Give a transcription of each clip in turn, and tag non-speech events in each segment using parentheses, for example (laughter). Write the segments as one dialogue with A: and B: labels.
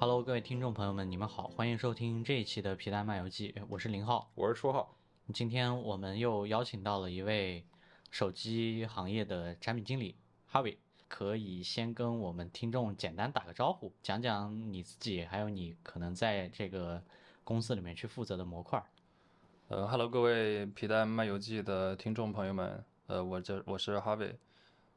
A: Hello，各位听众朋友们，你们好，欢迎收听这一期的皮蛋漫游记，我是林浩，
B: 我是初浩。
A: 今天我们又邀请到了一位手机行业的产品经理 Harvey，可以先跟我们听众简单打个招呼，讲讲你自己，还有你可能在这个公司里面去负责的模块。
C: 呃哈喽，各位皮蛋漫游记的听众朋友们，呃，我这我是 Harvey，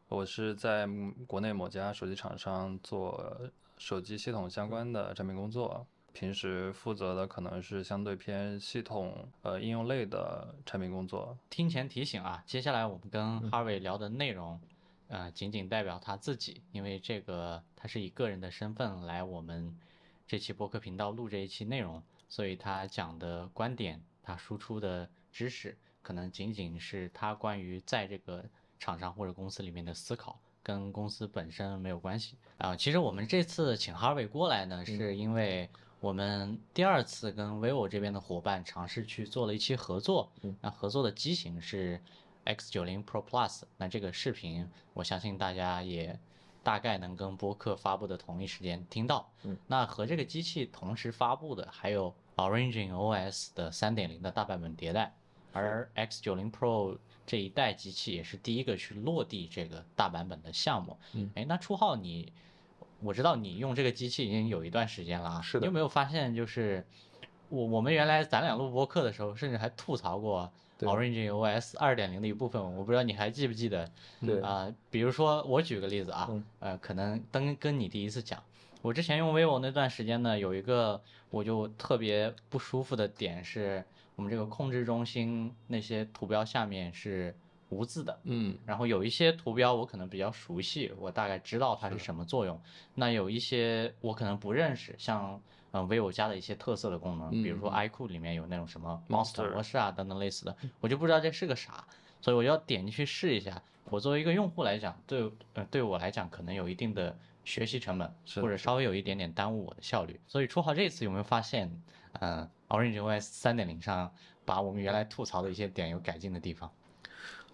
C: 我是在国内某家手机厂商做手机系统相关的产品工作，平时负责的可能是相对偏系统呃应用类的产品工作。
A: 听前提醒啊，接下来我们跟 Harvey 聊的内容，呃，仅仅代表他自己，因为这个他是以个人的身份来我们这期播客频道录这一期内容，所以他讲的观点。他输出的知识可能仅仅是他关于在这个厂商或者公司里面的思考，跟公司本身没有关系啊。其实我们这次请哈维过来呢，是因为我们第二次跟 vivo 这边的伙伴尝试去做了一期合作，那合作的机型是 X 九零 Pro Plus。那这个视频我相信大家也大概能跟播客发布的同一时间听到。那和这个机器同时发布的还有。Origin OS 的三点零的大版本迭代，而 X 九零 Pro 这一代机器也是第一个去落地这个大版本的项目。
B: 嗯，
A: 哎，那初号你，我知道你用这个机器已经有一段时间了啊。
B: 是的。
A: 你有没有发现，就是我我们原来咱俩录播课的时候，甚至还吐槽过 Orange OS 二点零的一部分，我不知道你还记不记得？
B: 对
A: 啊，比如说我举个例子啊，呃，可能跟跟你第一次讲。我之前用 vivo 那段时间呢，有一个我就特别不舒服的点是，我们这个控制中心那些图标下面是无字的，
C: 嗯，
A: 然后有一些图标我可能比较熟悉，我大概知道它是什么作用，那有一些我可能不认识，像嗯 vivo 加的一些特色的功能，比如说 iQOO 里面有那种什么 Monster 模式啊等等类似的，我就不知道这是个啥，所以我要点进去试一下。我作为一个用户来讲，对呃对我来讲可能有一定的。学习成本或者稍微有一点点耽误我的效率，所以初号这次有没有发现，嗯，Orange OS 三点零上把我们原来吐槽的一些点有改进的地方？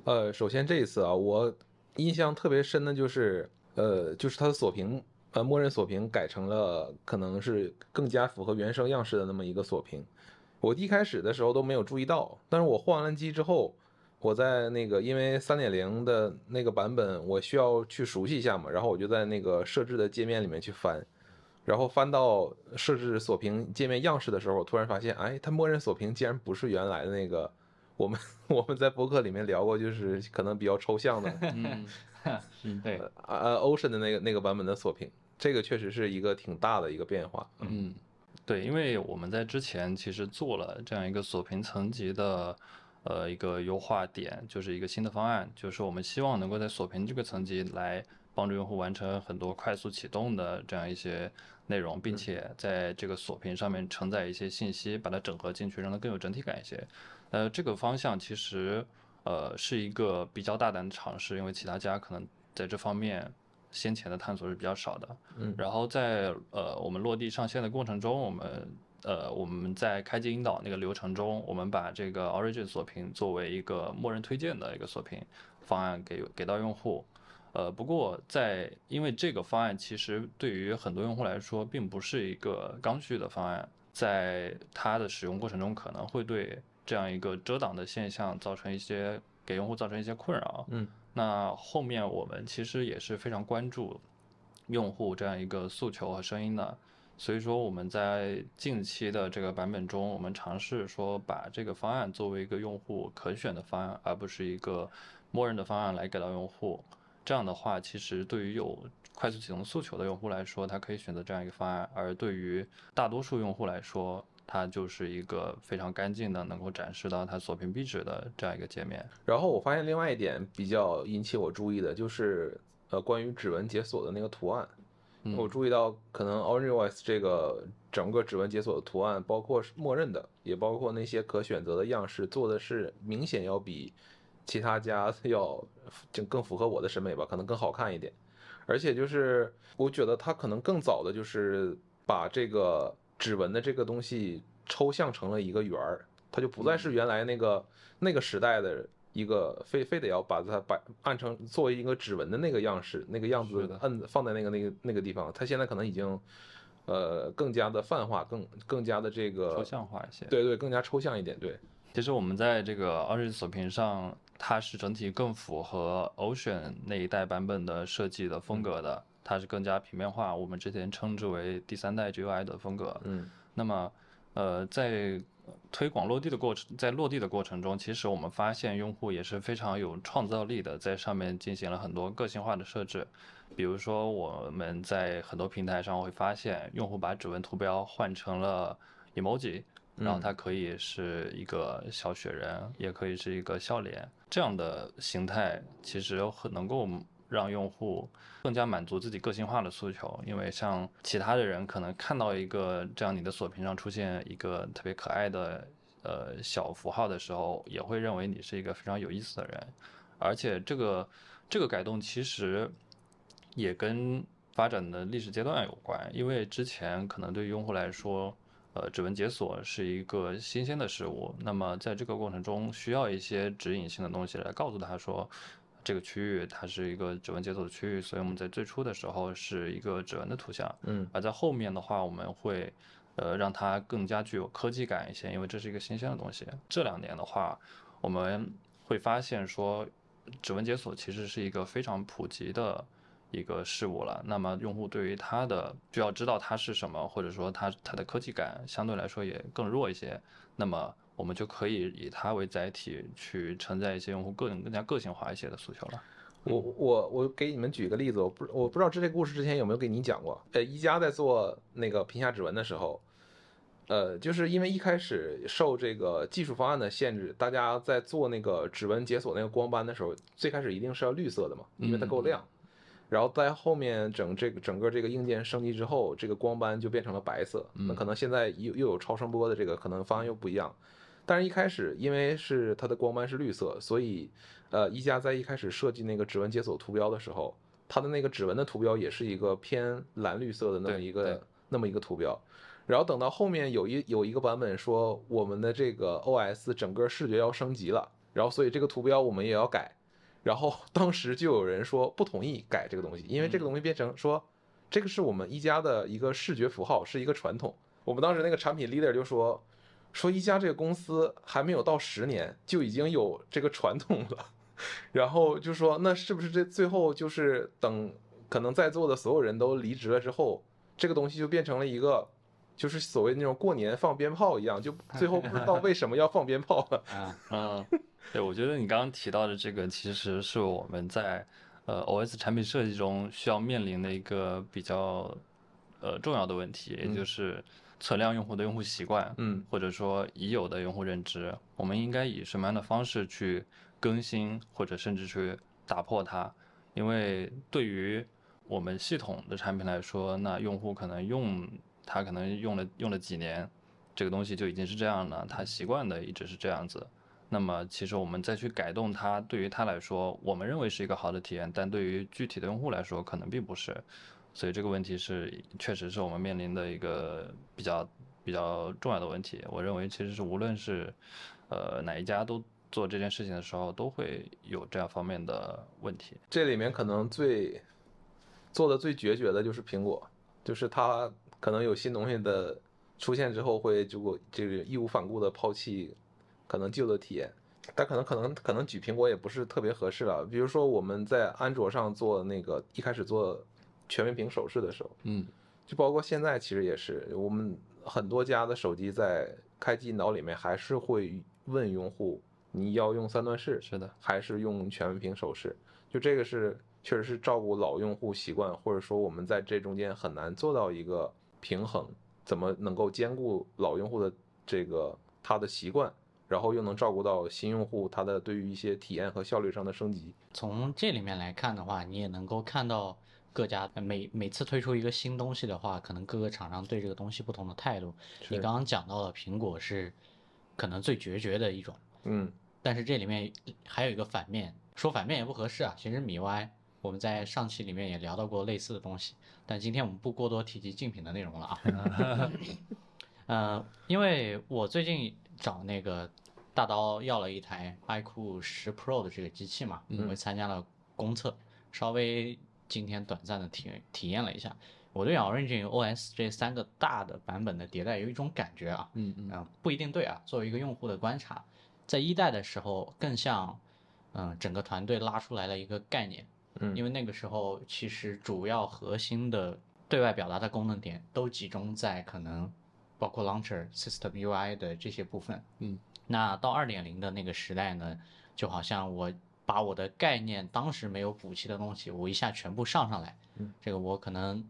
B: 呃，首先这一次啊，我印象特别深的就是，呃，就是它的锁屏，呃，默认锁屏改成了可能是更加符合原生样式的那么一个锁屏。我一开始的时候都没有注意到，但是我换完机之后。我在那个，因为三点零的那个版本，我需要去熟悉一下嘛，然后我就在那个设置的界面里面去翻，然后翻到设置锁屏界面样式的时候，我突然发现，哎，它默认锁屏竟然不是原来的那个，我们 (laughs) 我们在博客里面聊过，就是可能比较抽象的，(laughs) (laughs)
A: 嗯，对，
B: 呃，Ocean 的那个那个版本的锁屏，这个确实是一个挺大的一个变化，
C: 嗯，对，因为我们在之前其实做了这样一个锁屏层级的。呃，一个优化点就是一个新的方案，就是我们希望能够在锁屏这个层级来帮助用户完成很多快速启动的这样一些内容，并且在这个锁屏上面承载一些信息，把它整合进去，让它更有整体感一些。呃，这个方向其实呃是一个比较大胆的尝试，因为其他家可能在这方面先前的探索是比较少的。
B: 嗯，
C: 然后在呃我们落地上线的过程中，我们。呃，我们在开机引导那个流程中，我们把这个 Origin 锁屏作为一个默认推荐的一个锁屏方案给给到用户。呃，不过在因为这个方案其实对于很多用户来说并不是一个刚需的方案，在它的使用过程中可能会对这样一个遮挡的现象造成一些给用户造成一些困扰。
B: 嗯，
C: 那后面我们其实也是非常关注用户这样一个诉求和声音的。所以说我们在近期的这个版本中，我们尝试说把这个方案作为一个用户可选的方案，而不是一个默认的方案来给到用户。这样的话，其实对于有快速启动诉求的用户来说，他可以选择这样一个方案；而对于大多数用户来说，它就是一个非常干净的，能够展示到它锁屏壁纸的这样一个界面。
B: 然后我发现另外一点比较引起我注意的就是，呃，关于指纹解锁的那个图案。我注意到，可能 Orange OS 这个整个指纹解锁的图案，包括默认的，也包括那些可选择的样式，做的是明显要比其他家要就更符合我的审美吧，可能更好看一点。而且就是我觉得它可能更早的就是把这个指纹的这个东西抽象成了一个圆儿，它就不再是原来那个那个时代的。一个非非得要把它摆按成作为一个指纹的那个样式，那个样子摁放在那个那个那个地方，它现在可能已经，呃更加的泛化，更更加的这个
C: 抽象化一些。
B: 对对，更加抽象一点。对，
C: 其实我们在这个 Orange 锁屏上，它是整体更符合 Ocean 那一代版本的设计的风格的，它是更加平面化，我们之前称之为第三代 GUI 的风格。
B: 嗯
C: 那么，呃，在推广落地的过程，在落地的过程中，其实我们发现用户也是非常有创造力的，在上面进行了很多个性化的设置。比如说，我们在很多平台上会发现，用户把指纹图标换成了 emoji，然后它可以是一个小雪人，也可以是一个笑脸，这样的形态其实很能够让用户更加满足自己个性化的诉求。因为像其他的人可能看到一个这样你的锁屏上出现一个特别可爱的呃小符号的时候，也会认为你是一个非常有意思的人。而且这个这个改动其实也跟发展的历史阶段有关，因为之前可能对用户来说，呃，指纹解锁是一个新鲜的事物，那么在这个过程中需要一些指引性的东西来告诉他说，这个区域它是一个指纹解锁的区域，所以我们在最初的时候是一个指纹的图像，
B: 嗯
C: 而在后面的话，我们会呃让它更加具有科技感一些，因为这是一个新鲜的东西。这两年的话，我们会发现说，指纹解锁其实是一个非常普及的一个事物了。那么用户对于它的需要知道它是什么，或者说它它的科技感相对来说也更弱一些。那么我们就可以以它为载体去承载一些用户更更加个性化一些的诉求了。
B: 我我我给你们举个例子，我不我不知道这个故事之前有没有给你讲过。呃，一加在做那个屏下指纹的时候，呃，就是因为一开始受这个技术方案的限制，大家在做那个指纹解锁那个光斑的时候，最开始一定是要绿色的嘛，因为它够亮。然后在后面整这个整个这个硬件升级之后，这个光斑就变成了白色。那可能现在又又有超声波的这个，可能方案又不一样。但是一开始因为是它的光斑是绿色，所以呃，一加在一开始设计那个指纹解锁图标的时候，它的那个指纹的图标也是一个偏蓝绿色的那么一个那么一个图标。然后等到后面有一有一个版本说我们的这个 OS 整个视觉要升级了，然后所以这个图标我们也要改。然后 (laughs) 当时就有人说不同意改这个东西，因为这个东西变成说这个是我们一加的一个视觉符号，是一个传统。我们当时那个产品 leader 就说说一加这个公司还没有到十年就已经有这个传统了，(laughs) 然后就说那是不是这最后就是等可能在座的所有人都离职了之后，这个东西就变成了一个就是所谓那种过年放鞭炮一样，就最后不知道为什么要放鞭炮了。
A: 啊，
C: 嗯，(laughs) 对，我觉得你刚刚提到的这个，其实是我们在呃 OS 产品设计中需要面临的一个比较呃重要的问题，也就是测量用户的用户习惯，
B: 嗯
C: 或者说已有的用户认知，我们应该以什么样的方式去更新，或者甚至去打破它？因为对于我们系统的产品来说，那用户可能用它可能用了用了几年，这个东西就已经是这样了，他习惯的一直是这样子。那么其实我们再去改动它，对于他来说，我们认为是一个好的体验，但对于具体的用户来说，可能并不是。所以这个问题是确实是我们面临的一个比较比较重要的问题。我认为其实是无论是呃哪一家都做这件事情的时候，都会有这样方面的问题。
B: 这里面可能最做的最决绝的就是苹果，就是它可能有新东西的出现之后，会就这个义无反顾的抛弃可能旧的体验。但可能可能可能举苹果也不是特别合适了。比如说我们在安卓上做那个一开始做全面屏手势的时候，
C: 嗯
B: 就包括现在其实也是，我们很多家的手机在开机引导里面还是会问用户你要用三段式，
C: 是的，
B: 还是用全面屏手势？就这个是确实是照顾老用户习惯，或者说我们在这中间很难做到一个平衡，怎么能够兼顾老用户的这个他的习惯，然后又能照顾到新用户他的对于一些体验和效率上的升级？
A: 从这里面来看的话，你也能够看到各家每每次推出一个新东西的话，可能各个厂商对这个东西不同的态度。你刚刚讲到了苹果是可能最决绝的一种，
B: 嗯
A: 但是这里面还有一个反面，说反面也不合适啊。其实米 Y 我们在上期里面也聊到过类似的东西，但今天我们不过多提及竞品的内容了啊。(laughs) 呃，因为我最近找那个大刀要了一台 iQOO 十 Pro 的这个机器嘛，因为参加了公测，稍微今天短暂的体体验了一下，我对 Origin OS 这三个大的版本的迭代有一种感觉啊，
C: 嗯嗯。
A: 嗯、不一定对啊。作为一个用户的观察，在一代的时候更像，嗯、整个团队拉出来了一个概念，
B: 嗯。
A: 因为那个时候其实主要核心的对外表达的功能点都集中在可能包括 Launcher、System UI 的这些部分。
C: 嗯，
A: 那到二点零的那个时代呢，就好像我把我的概念当时没有补齐的东西，我一下全部上上来。
B: 嗯，
A: 这个我可能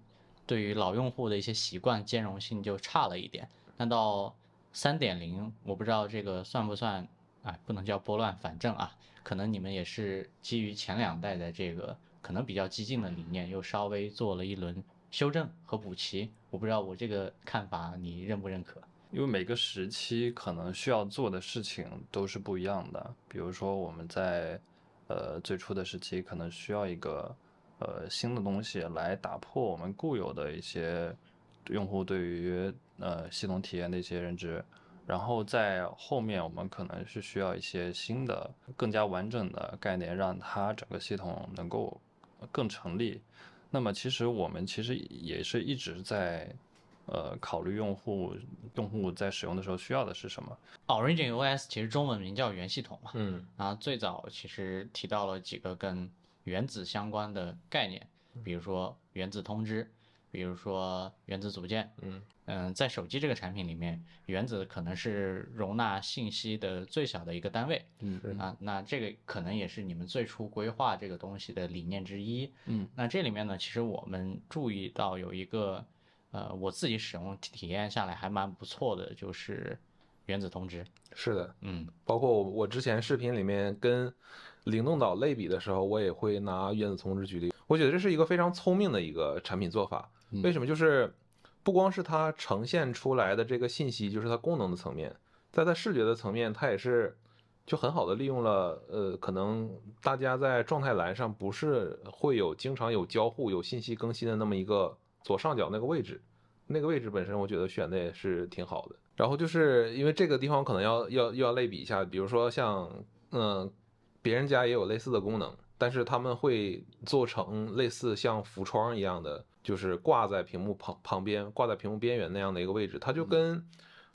A: 对于老用户的一些习惯兼容性就差了一点。那到三点零，我不知道这个算不算，哎，不能叫拨乱反正啊，可能你们也是基于前两代的这个可能比较激进的理念，又稍微做了一轮修正和补齐。我不知道我这个看法你认不认可？
C: 因为每个时期可能需要做的事情都是不一样的。比如说我们在呃最初的时期，可能需要一个呃新的东西来打破我们固有的一些用户对于呃系统体验的一些认知。然后在后面，我们可能是需要一些新的、更加完整的概念，让它整个系统能够更成立。那么，其实我们其实也是一直在呃考虑用户用户在使用的时候需要的是什么。
A: Origin OS 其实中文名叫原系统嘛，
B: 嗯
A: 然后最早其实提到了几个跟原子相关的概念，比如说原子通知，比如说原子组件。
B: 嗯
A: 嗯，在手机这个产品里面，原子可能是容纳信息的最小的一个单位。
C: 嗯
A: 啊，那这个可能也是你们最初规划这个东西的理念之一。
C: 嗯，
A: 那这里面呢，其实我们注意到有一个，呃，我自己使用体体验下来还蛮不错的，就是原子通知。
B: 是的，
A: 嗯
B: 包括我我之前视频里面跟灵动岛类比的时候，我也会拿原子通知举例。我觉得这是一个非常聪明的一个产品做法。为什么？就是不光是它呈现出来的这个信息，就是它功能的层面，在它视觉的层面，它也是就很好的利用了。呃，可能大家在状态栏上不是会有经常有交互、有信息更新的那么一个左上角那个位置，那个位置本身我觉得选的也是挺好的。然后就是因为这个地方可能要要又要类比一下，比如说像嗯、别人家也有类似的功能，但是他们会做成类似像浮窗一样的，就是挂在屏幕旁旁边，挂在屏幕边缘那样的一个位置，它就跟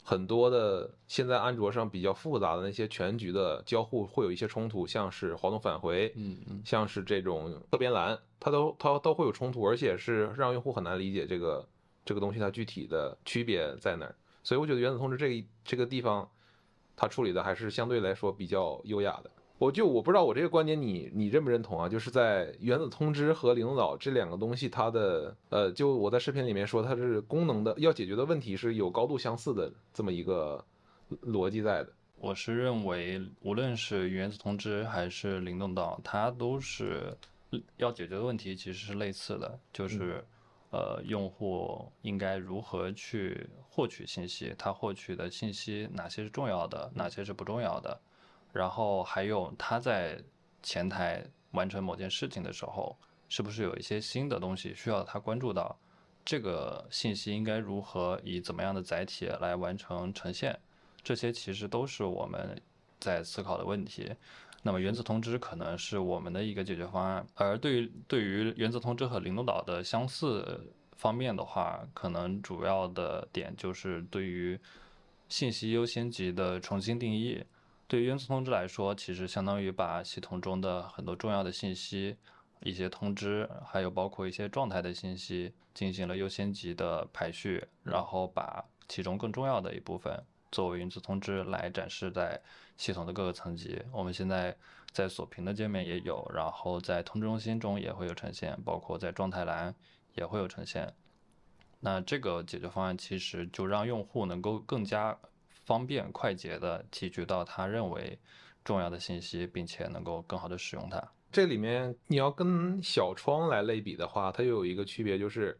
B: 很多的现在安卓上比较复杂的那些全局的交互会有一些冲突，像是滑动返回，
C: 嗯嗯
B: 像是这种侧边栏，它都它都会有冲突，而且是让用户很难理解这个这个东西它具体的区别在哪儿。所以我觉得原子通知这个这个地方，它处理的还是相对来说比较优雅的。我就我不知道我这个观点你你认不认同啊？就是在原子通知和灵动岛这两个东西，它的呃，就我在视频里面说它是功能的要解决的问题是有高度相似的这么一个逻辑在的。
C: 我是认为，无论是原子通知还是灵动岛，它都是要解决的问题其实是类似的，就是呃，用户应该如何去获取信息，他获取的信息哪些是重要的，哪些是不重要的，然后还有他在前台完成某件事情的时候，是不是有一些新的东西需要他关注到，这个信息应该如何以怎么样的载体来完成呈现。这些其实都是我们在思考的问题。那么原子通知可能是我们的一个解决方案，而对于对于原子通知和灵动岛的相似方面的话，可能主要的点就是对于信息优先级的重新定义。对于原子通知来说，其实相当于把系统中的很多重要的信息、一些通知，还有包括一些状态的信息进行了优先级的排序，然后把其中更重要的一部分作为原子通知来展示在系统的各个层级。我们现在在锁屏的界面也有，然后在通知中心中也会有呈现，包括在状态栏也会有呈现。那这个解决方案其实就让用户能够更加方便快捷的提取到他认为重要的信息，并且能够更好的使用它。
B: 这里面你要跟小窗来类比的话，它又有一个区别，就是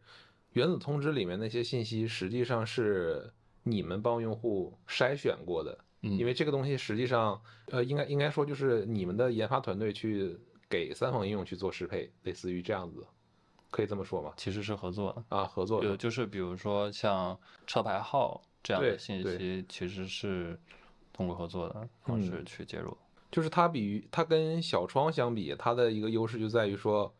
B: 原子通知里面那些信息实际上是你们帮用户筛选过的，
C: 嗯
B: 因为这个东西实际上，呃，应该应该说就是你们的研发团队去给三方应用去做适配，类似于这样子，可以这么说吗？
C: 其实是合作的。
B: 啊，合作的，
C: 有就是比如说像车牌号这样的信息，其实是通过合作的方式
B: 嗯
C: 去介入。
B: 就是它比它跟小窗相比，它的一个优势就在于说，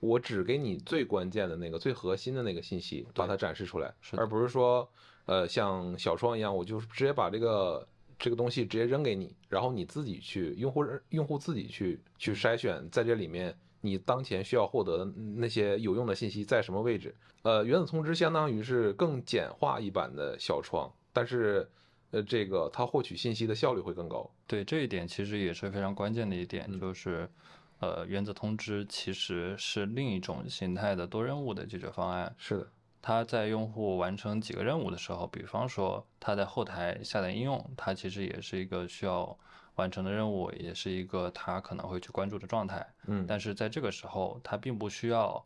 B: 我只给你最关键的那个、最核心的那个信息，把它展示出来，而不是说，呃，像小窗一样，我就直接把这个这个东西直接扔给你，然后你自己去用户用户自己去去筛选，在这里面你当前需要获得的那些有用的信息在什么位置。呃，原子通知相当于是更简化一版的小窗，但是呃，这个它获取信息的效率会更高。
C: 对这一点其实也是非常关键的一点，就是，呃，原子通知其实是另一种形态的多任务的解决方案。
B: 是的，
C: 它在用户完成几个任务的时候，比方说他在后台下载应用，它其实也是一个需要完成的任务，也是一个他可能会去关注的状态。
B: 嗯，
C: 但是在这个时候，他并不需要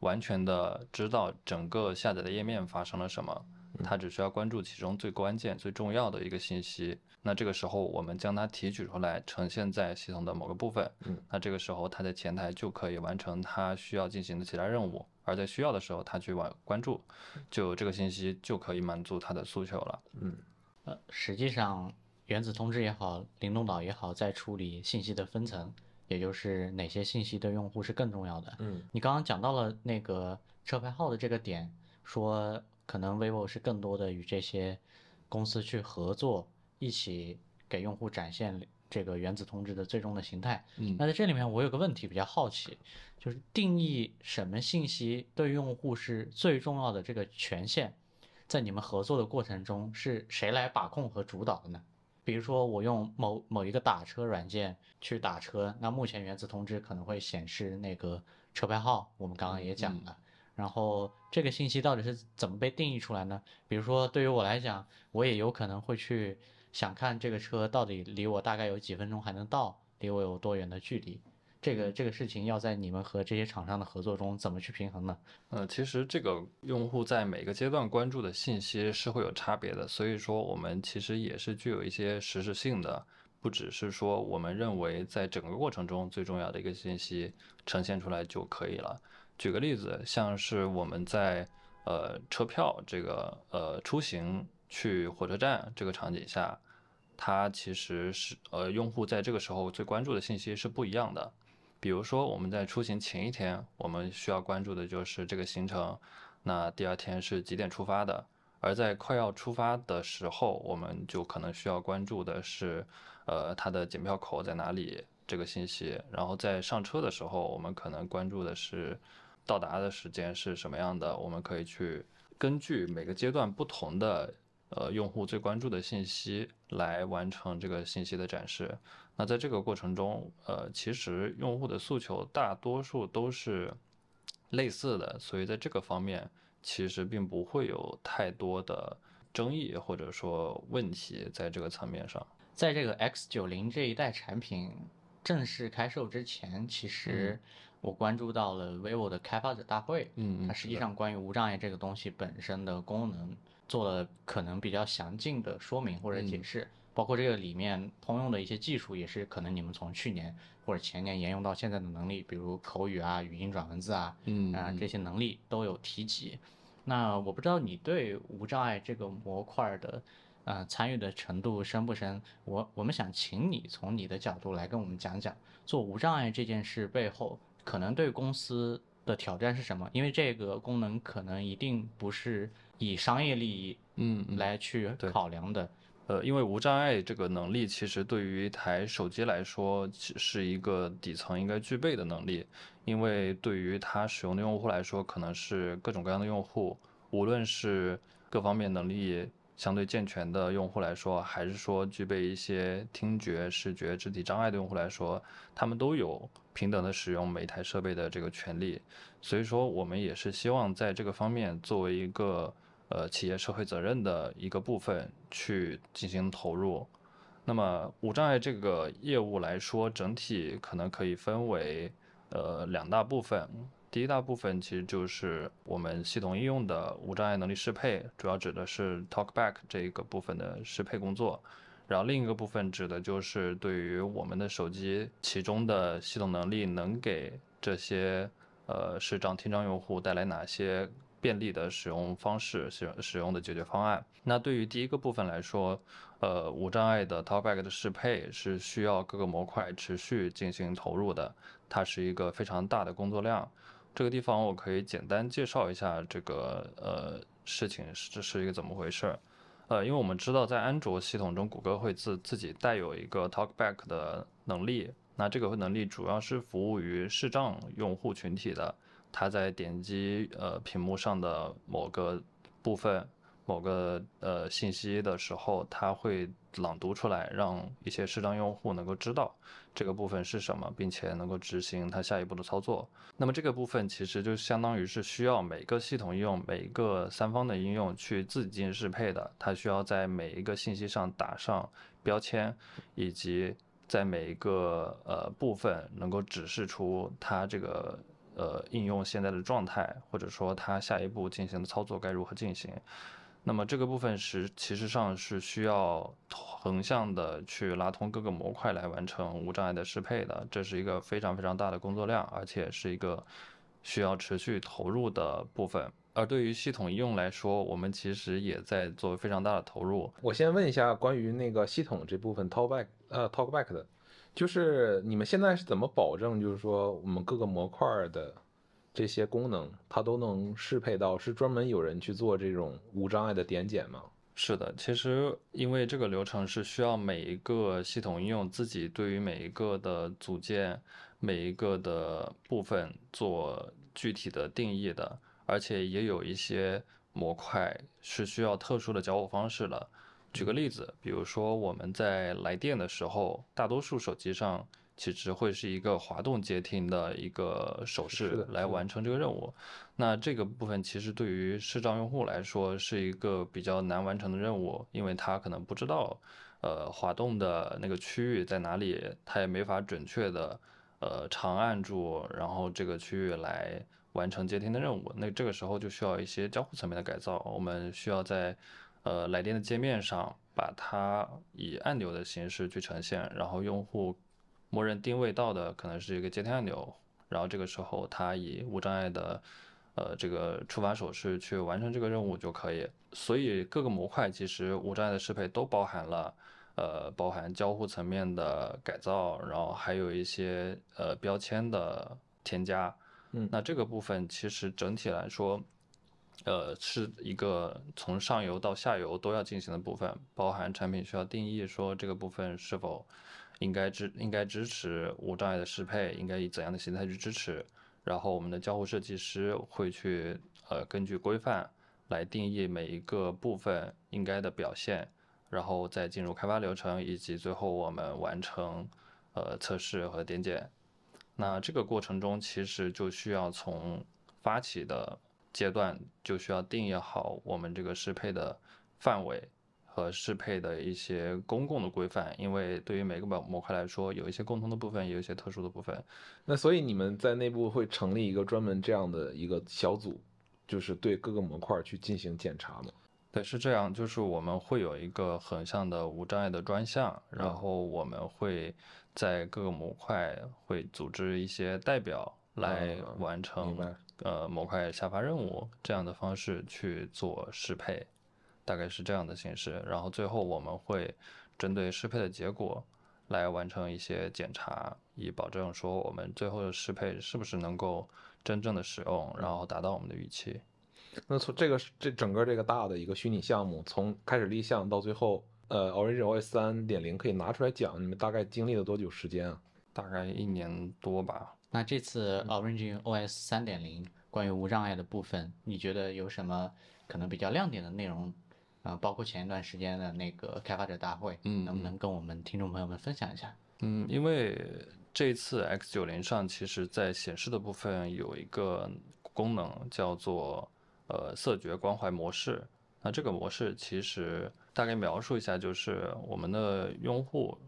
C: 完全的知道整个下载的页面发生了什么，他只需要关注其中最关键、最重要的一个信息。那这个时候，我们将它提取出来，呈现在系统的某个部分。
B: 嗯，
C: 那这个时候，他在前台就可以完成他需要进行的其他任务，而在需要的时候，他去完关注，就这个信息就可以满足他的诉求了。
B: 嗯，
A: 呃，实际上原子通知也好，灵动岛也好，在处理信息的分层，也就是哪些信息对用户是更重要的。
B: 嗯，
A: 你刚刚讲到了那个车牌号的这个点，说可能 vivo 是更多的与这些公司去合作，一起给用户展现这个原子通知的最终的形态。
C: 嗯
A: 那在这里面，我有个问题比较好奇，就是定义什么信息对用户是最重要的这个权限，在你们合作的过程中是谁来把控和主导的呢？比如说，我用某某一个打车软件去打车，那目前原子通知可能会显示那个车牌号，我们刚刚也讲了。然后这个信息到底是怎么被定义出来呢？比如说，对于我来讲，我也有可能会去想看这个车到底离我大概有几分钟还能到，离我有多远的距离。这个这个事情要在你们和这些厂商的合作中怎么去平衡呢？
C: 呃，其实这个用户在每个阶段关注的信息是会有差别的，所以说我们其实也是具有一些实时性的，不只是说我们认为在整个过程中最重要的一个信息呈现出来就可以了。举个例子，像是我们在呃车票这个呃出行去火车站这个场景下，它其实是呃用户在这个时候最关注的信息是不一样的。比如说我们在出行前一天，我们需要关注的就是这个行程，那第二天是几点出发的。而在快要出发的时候，我们就可能需要关注的是，呃，它的检票口在哪里这个信息。然后在上车的时候，我们可能关注的是到达的时间是什么样的。我们可以去根据每个阶段不同的呃用户最关注的信息来完成这个信息的展示。那在这个过程中，呃，其实用户的诉求大多数都是类似的，所以在这个方面其实并不会有太多的争议或者说问题在这个层面上。
A: 在这个 X 九零这一代产品正式开售之前，其实我关注到了 vivo 的开发者大会，
C: 嗯
A: 它实际上关于无障碍这个东西本身的功能做了可能比较详尽的说明或者解释，包括这个里面通用的一些技术，也是可能你们从去年或者前年沿用到现在的能力，比如口语啊、语音转文字啊，
C: 嗯
A: 啊、这些能力都有提及。那我不知道你对无障碍这个模块的呃参与的程度深不深？我我们想请你从你的角度来跟我们讲讲，做无障碍这件事背后可能对公司的挑战是什么？因为这个功能可能一定不是以商业利益
C: 嗯嗯
A: 来去考量的。
C: 呃，因为无障碍这个能力，其实对于一台手机来说，是一个底层应该具备的能力。因为对于它使用的用户来说，可能是各种各样的用户，无论是各方面能力相对健全的用户来说，还是说具备一些听觉、视觉、肢体障碍的用户来说，他们都有平等的使用每台设备的这个权利。所以说，我们也是希望在这个方面作为一个呃企业社会责任的一个部分去进行投入。那么无障碍这个业务来说，整体可能可以分为呃两大部分。第一大部分其实就是我们系统应用的无障碍能力适配，主要指的是 TalkBack 这一个部分的适配工作。然后另一个部分指的就是对于我们的手机其中的系统能力能给这些呃视障听障用户带来哪些便利的使用方式、使使用的解决方案。那对于第一个部分来说，呃，无障碍的 Talkback 的适配是需要各个模块持续进行投入的，它是一个非常大的工作量。这个地方我可以简单介绍一下这个呃事情是这是一个怎么回事。呃，因为我们知道在安卓系统中，谷歌会自自己带有一个 Talkback 的能力，那这个能力主要是服务于视障用户群体的。他在点击呃屏幕上的某个部分。某个呃信息的时候，它会朗读出来，让一些视障用户能够知道这个部分是什么，并且能够执行它下一步的操作。那么这个部分其实就相当于是需要每个系统应用、每一个三方的应用去自己进行适配的。它需要在每一个信息上打上标签，以及在每一个呃部分能够指示出它这个呃应用现在的状态，或者说它下一步进行的操作该如何进行。那么这个部分是其实上是需要横向的去拉通各个模块来完成无障碍的适配的，这是一个非常非常大的工作量，而且是一个需要持续投入的部分。而对于系统应用来说，我们其实也在做非常大的投入。
B: 我先问一下关于那个系统这部分 Talkback 呃 Talkback 的，就是你们现在是怎么保证，就是说我们各个模块的。这些功能它都能适配到，是专门有人去做这种无障碍的点检吗？
C: 是的，其实因为这个流程是需要每一个系统应用自己对于每一个的组件、每一个的部分做具体的定义的，而且也有一些模块是需要特殊的交互方式的。举个例子，比如说我们在来电的时候，大多数手机上。其实会是一个滑动接听的一个手势来完成这个任务，那这个部分其实对于视障用户来说是一个比较难完成的任务，因为他可能不知道，呃，滑动的那个区域在哪里，他也没法准确的，呃，长按住，然后这个区域来完成接听的任务。那这个时候就需要一些交互层面的改造，我们需要在，呃，来电的界面上把它以按钮的形式去呈现，然后用户。默认定位到的可能是一个接听按钮，然后这个时候它以无障碍的，呃，这个触发手势去完成这个任务就可以。所以各个模块其实无障碍的适配都包含了，呃，包含交互层面的改造，然后还有一些呃标签的添加。
B: 嗯，
C: 那这个部分其实整体来说，呃，是一个从上游到下游都要进行的部分，包含产品需要定义说这个部分是否。应该支应该支持无障碍的适配，应该以怎样的形态去支持？然后我们的交互设计师会去呃根据规范来定义每一个部分应该的表现，然后再进入开发流程，以及最后我们完成呃测试和点检。那这个过程中其实就需要从发起的阶段就需要定义好我们这个适配的范围。和适配的一些公共的规范，因为对于每个模模块来说，有一些共同的部分，也有一些特殊的部分。
B: 那所以你们在内部会成立一个专门这样的一个小组，就是对各个模块去进行检查吗？
C: 对，是这样，就是我们会有一个横向的无障碍的专项，然后我们会在各个模块会组织一些代表来完成呃模块下发任务，这样的方式去做适配。大概是这样的形式，然后最后我们会针对适配的结果来完成一些检查，以保证说我们最后的适配是不是能够真正的使用，然后达到我们的预期。
B: 那从这个这整个这个大的一个虚拟项目，从开始立项到最后，呃，Origin OS 三点零可以拿出来讲，你们大概经历了多久时间啊？
C: 大概一年多吧。
A: 那这次 Origin OS 三点零关于无障碍的部分，你觉得有什么可能比较亮点的内容？啊，包括前一段时间的那个开发者大会，
C: 嗯，
A: 能不能跟我们听众朋友们分享一下？
C: 嗯，因为这次 X 九零上，其实在显示的部分有一个功能叫做呃色觉关怀模式。那这个模式其实大概描述一下，就是我们的用户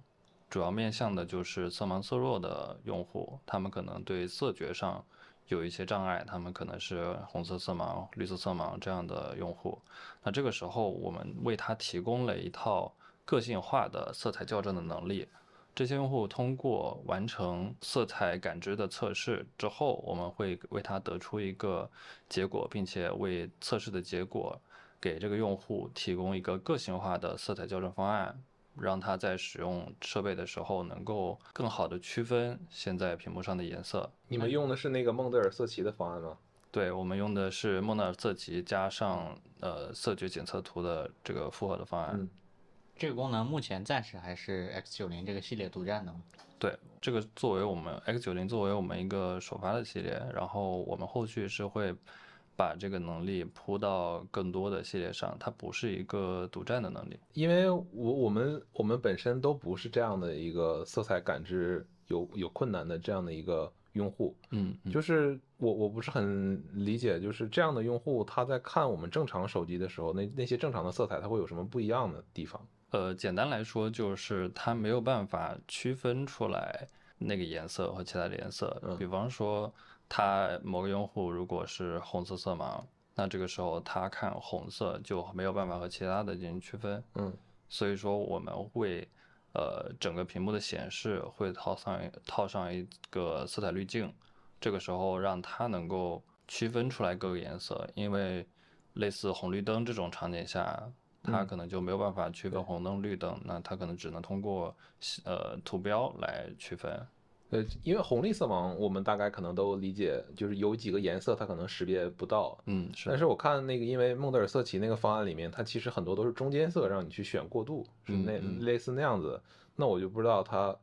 C: 主要面向的就是色盲色弱的用户，他们可能对色觉上。有一些障碍，他们可能是红色色盲、绿色色盲这样的用户。那这个时候，我们为他提供了一套个性化的色彩校正的能力。这些用户通过完成色彩感知的测试之后，我们会为他得出一个结果，并且为测试的结果给这个用户提供一个个性化的色彩校正方案。让它在使用设备的时候能够更好的区分现在屏幕上的颜色。
B: 你们用的是那个孟德尔瑟奇的方案吗？
C: 对，我们用的是孟德尔瑟奇加上呃色觉检测图的这个复合的方案。
B: 嗯，
A: 这个功能目前暂时还是 X 九零这个系列独占的吗？
C: 对，这个作为我们 X 九零作为我们一个首发的系列，然后我们后续是会把这个能力铺到更多的系列上，它不是一个独占的能力。
B: 因为我我们我们本身都不是这样的一个色彩感知有有困难的这样的一个用户，
C: 嗯，嗯
B: 就是我我不是很理解，就是这样的用户他在看我们正常手机的时候，那那些正常的色彩，它会有什么不一样的地方？
C: 呃，简单来说就是它没有办法区分出来那个颜色和其他的颜色。
B: 嗯
C: 比方说，他某个用户如果是红色色盲，那这个时候他看红色就没有办法和其他的进行区分。
B: 嗯
C: 所以说我们会，呃，整个屏幕的显示会套上套上一个色彩滤镜，这个时候让它能够区分出来各个颜色，因为类似红绿灯这种场景下，它
B: 嗯
C: 可能就没有办法区分红灯绿灯，那它可能只能通过呃图标来区分。
B: 呃，因为红绿色盲，我们大概可能都理解，就是有几个颜色它可能识别不到。
C: 嗯，是。
B: 但是我看那个，因为孟德尔色奇那个方案里面，它其实很多都是中间色，让你去选过渡，是那
C: 嗯嗯
B: 类似那样子。那我就不知道它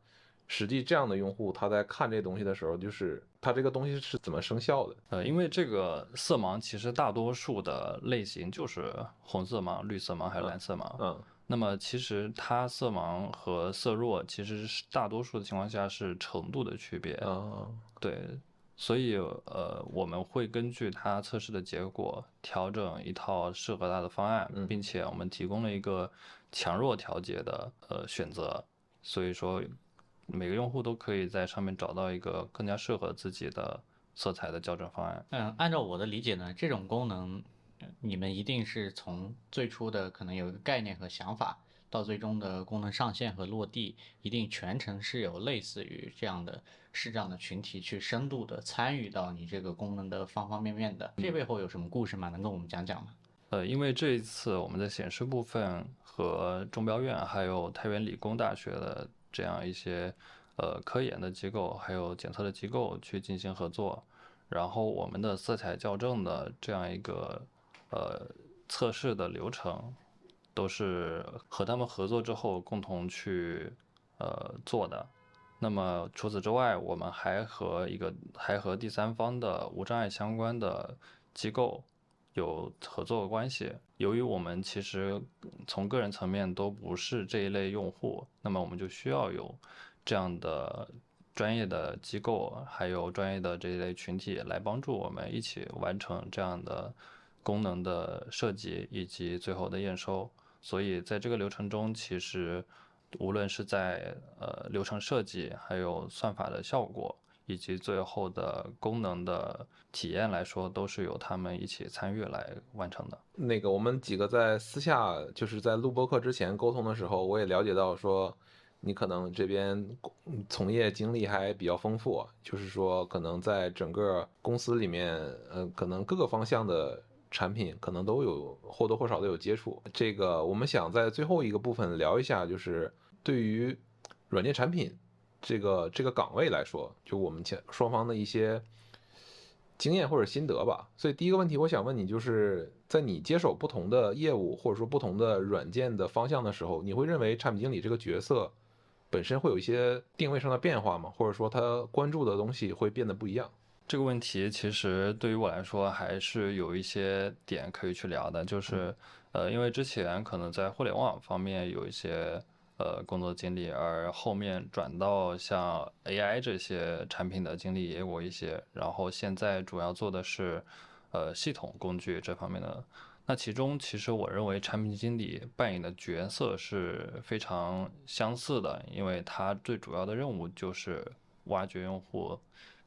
B: 实际这样的用户他在看这东西的时候，就是它这个东西是怎么生效的？
C: 呃，因为这个色盲其实大多数的类型就是红色盲、绿色盲还有蓝色盲。
B: 嗯
C: 那么其实它色盲和色弱其实是大多数的情况下是程度的区别。
B: 啊
C: 对，所以呃，我们会根据它测试的结果调整一套适合它的方案，
B: 嗯
C: 并且我们提供了一个强弱调节的呃选择，所以说每个用户都可以在上面找到一个更加适合自己的色彩的校正方案。
A: 嗯，按照我的理解呢，这种功能，呃你们一定是从最初的可能有一个概念和想法，到最终的功能上线和落地，一定全程是有类似于这样的视障的群体去深度的参与到你这个功能的方方面面的。这背后有什么故事吗？能跟我们讲讲吗？
C: 呃，因为这一次我们在显示部分和中标院还有太原理工大学的这样一些呃科研的机构，还有检测的机构去进行合作，然后我们的色彩校正的这样一个呃测试的流程，都是和他们合作之后共同去呃做的。那么除此之外，我们还和一个还和第三方的无障碍相关的机构有合作关系。由于我们其实从个人层面都不是这一类用户，那么我们就需要有这样的专业的机构，还有专业的这一类群体来帮助我们一起完成这样的功能的设计以及最后的验收。所以在这个流程中，其实无论是在呃流程设计，还有算法的效果，以及最后的功能的体验来说，都是由他们一起参与来完成的。
B: 那个我们几个在私下就是在录播课之前沟通的时候，我也了解到说，你可能这边从业经历还比较丰富，就是说可能在整个公司里面，呃，可能各个方向的产品可能都有或多或少的有接触。这个我们想在最后一个部分聊一下，就是对于软件产品这个这个岗位来说，就我们前双方的一些经验或者心得吧。所以第一个问题，我想问你，就是在你接手不同的业务或者说不同的软件的方向的时候，你会认为产品经理这个角色本身会有一些定位上的变化吗？或者说他关注的东西会变得不一样？
C: 这个问题其实对于我来说还是有一些点可以去聊的，就是呃，因为之前可能在互联网方面有一些呃工作经历，而后面转到像 AI 这些产品的经历也有一些，然后现在主要做的是呃系统工具这方面的。那其中其实我认为产品经理扮演的角色是非常相似的，因为他最主要的任务就是挖掘用户。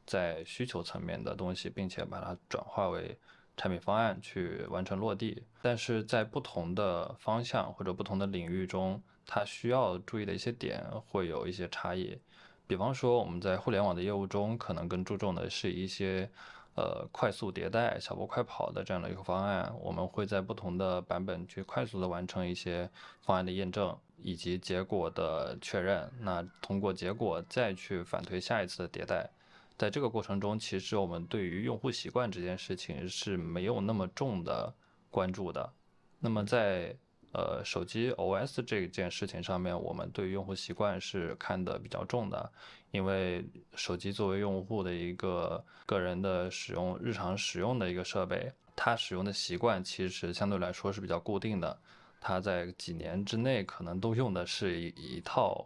C: 在需求层面的东西，并且把它转化为产品方案去完成落地。但是在不同的方向或者不同的领域中，它需要注意的一些点会有一些差异。比方说，我们在互联网的业务中，可能更注重的是一些呃快速迭代、小步快跑的这样的一个方案。我们会在不同的版本去快速的完成一些方案的验证以及结果的确认。那通过结果再去反推下一次的迭代。在这个过程中，其实我们对于用户习惯这件事情是没有那么重的关注的。那么在呃手机 OS 这件事情上面，我们对用户习惯是看得比较重的，因为手机作为用户的一个个人的使用、日常使用的一个设备，它使用的习惯其实相对来说是比较固定的，它在几年之内可能都用的是一一套。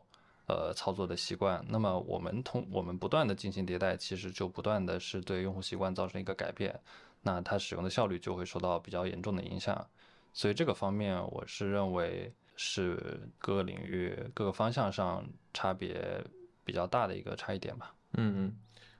C: 呃，操作的习惯。那么我们通我们不断的进行迭代，其实就不断的是对用户习惯造成一个改变，那它使用的效率就会受到比较严重的影响。所以这个方面，我是认为是各个领域各个方向上差别比较大的一个差异点吧。
B: 嗯嗯，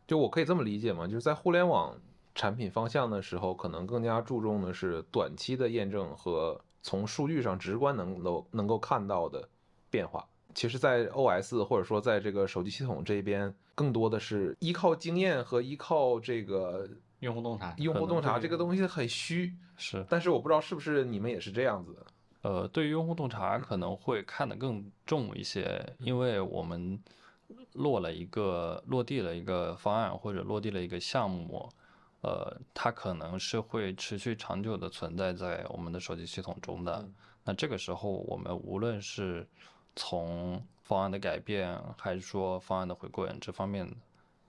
B: 就我可以这么理解吗？就是在互联网产品方向的时候，可能更加注重的是短期的验证和从数据上直观能够能够看到的变化。其实，在 OS 或者说在这个手机系统这边，更多的是依靠经验和依靠这个
A: 用户洞察。
B: 用户洞察这个东西很虚，
C: 是。
B: 但是我不知道是不是你们也是这样子。
C: 呃，对于用户洞察可能会看得更重一些，因为我们落了一个落地了一个方案或者落地了一个项目，呃，它可能是会持续长久的存在在我们的手机系统中的。那这个时候，我们无论是从方案的改变，还是说方案的回归这方面，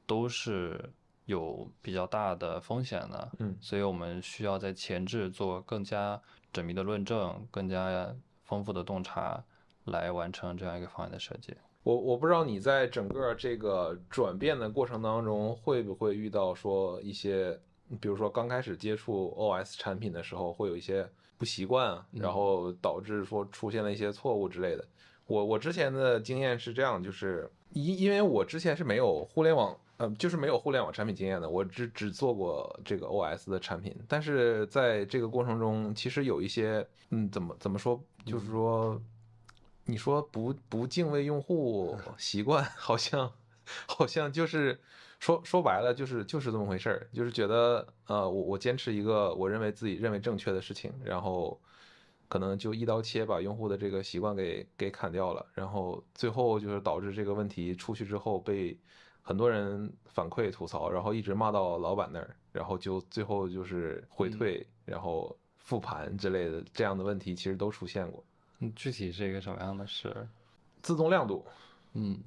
C: 都是有比较大的风险的。
B: 嗯，
C: 所以我们需要在前置做更加缜密的论证，更加丰富的洞察，来完成这样一个方案的设计。
B: 我我不知道你在整个这个转变的过程当中，会不会遇到说一些，比如说刚开始接触 OS 产品的时候，会有一些不习惯啊，然后导致说出现了一些错误之类的。我我之前的经验是这样，就是因因为我之前是没有互联网，呃，就是没有互联网产品经验的，我只只做过这个 OS 的产品。但是在这个过程中，其实有一些，嗯，怎么怎么说，就是说，你说不不敬畏用户习惯，(laughs) 好像好像就是说说白了，就是就是这么回事儿，就是觉得，呃，我我坚持一个我认为自己认为正确的事情，然后。可能就一刀切把用户的这个习惯给给砍掉了，然后最后就是导致这个问题出去之后被很多人反馈吐槽，然后一直骂到老板那儿，然后就最后就是回退，然后复盘之类的这样的问题其实都出现过。
C: 嗯，具体是一个什么样的事？
B: 自动亮度。
C: 嗯，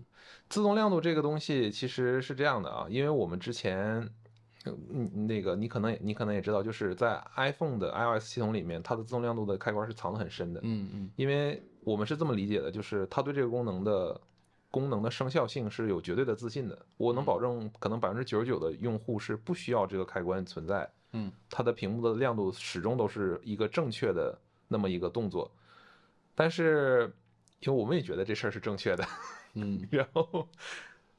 B: 自动亮度这个东西其实是这样的啊，因为我们之前。嗯，那个你可能你可能也知道，就是在 iPhone 的 iOS 系统里面，它的自动亮度的开关是藏得很深的。
C: 嗯嗯，
B: 因为我们是这么理解的，就是它对这个功能的功能的生效性是有绝对的自信的。我能保证，可能百分之九十九的用户是不需要这个开关存在。
C: 嗯，
B: 它的屏幕的亮度始终都是一个正确的那么一个动作。但是，因为我们也觉得这事儿是正确的。
C: 嗯，(laughs)
B: 然后。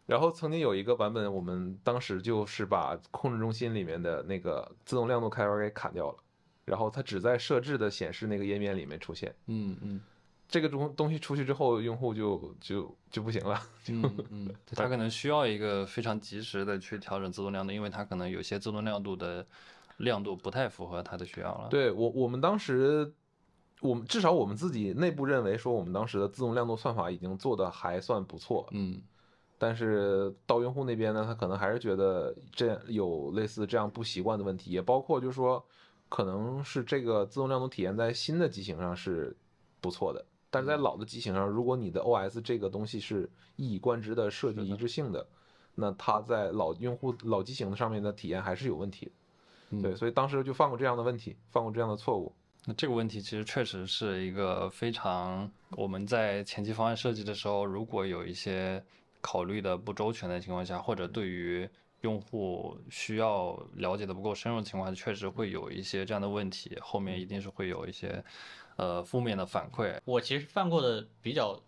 B: 然后曾经有一个版本，我们当时就是把控制中心里面的那个自动亮度开关给砍掉了，然后它只在设置的显示那个页面里面出现。
C: 嗯嗯，
B: 这个东东西出去之后，用户就就就不行了。
C: 嗯嗯，它可能需要一个非常及时的去调整自动亮度，因为它可能有些自动亮度的亮度不太符合它的需要了。
B: 对我我们当时，我们至少我们自己内部认为说，我们当时的自动亮度算法已经做的还算不错。
C: 嗯。
B: 但是到用户那边呢，他可能还是觉得这样有类似这样不习惯的问题，也包括就是说，可能是这个自动亮度体验在新的机型上是不错的，但是在老的机型上，如果你的 OS 这个东西是一以贯之的设计一致性的，那它在老用户老机型上面的体验还是有问题的。对，所以当时就犯过这样的问题，犯过这样的错误。
C: 那这个问题其实确实是一个非常我们在前期方案设计的时候，如果有一些。考虑的不周全的情况下，或者对于用户需要了解的不够深入的情况下，确实会有一些这样的问题，后面一定是会有一些呃负面的反馈。
A: 我其实犯过的比较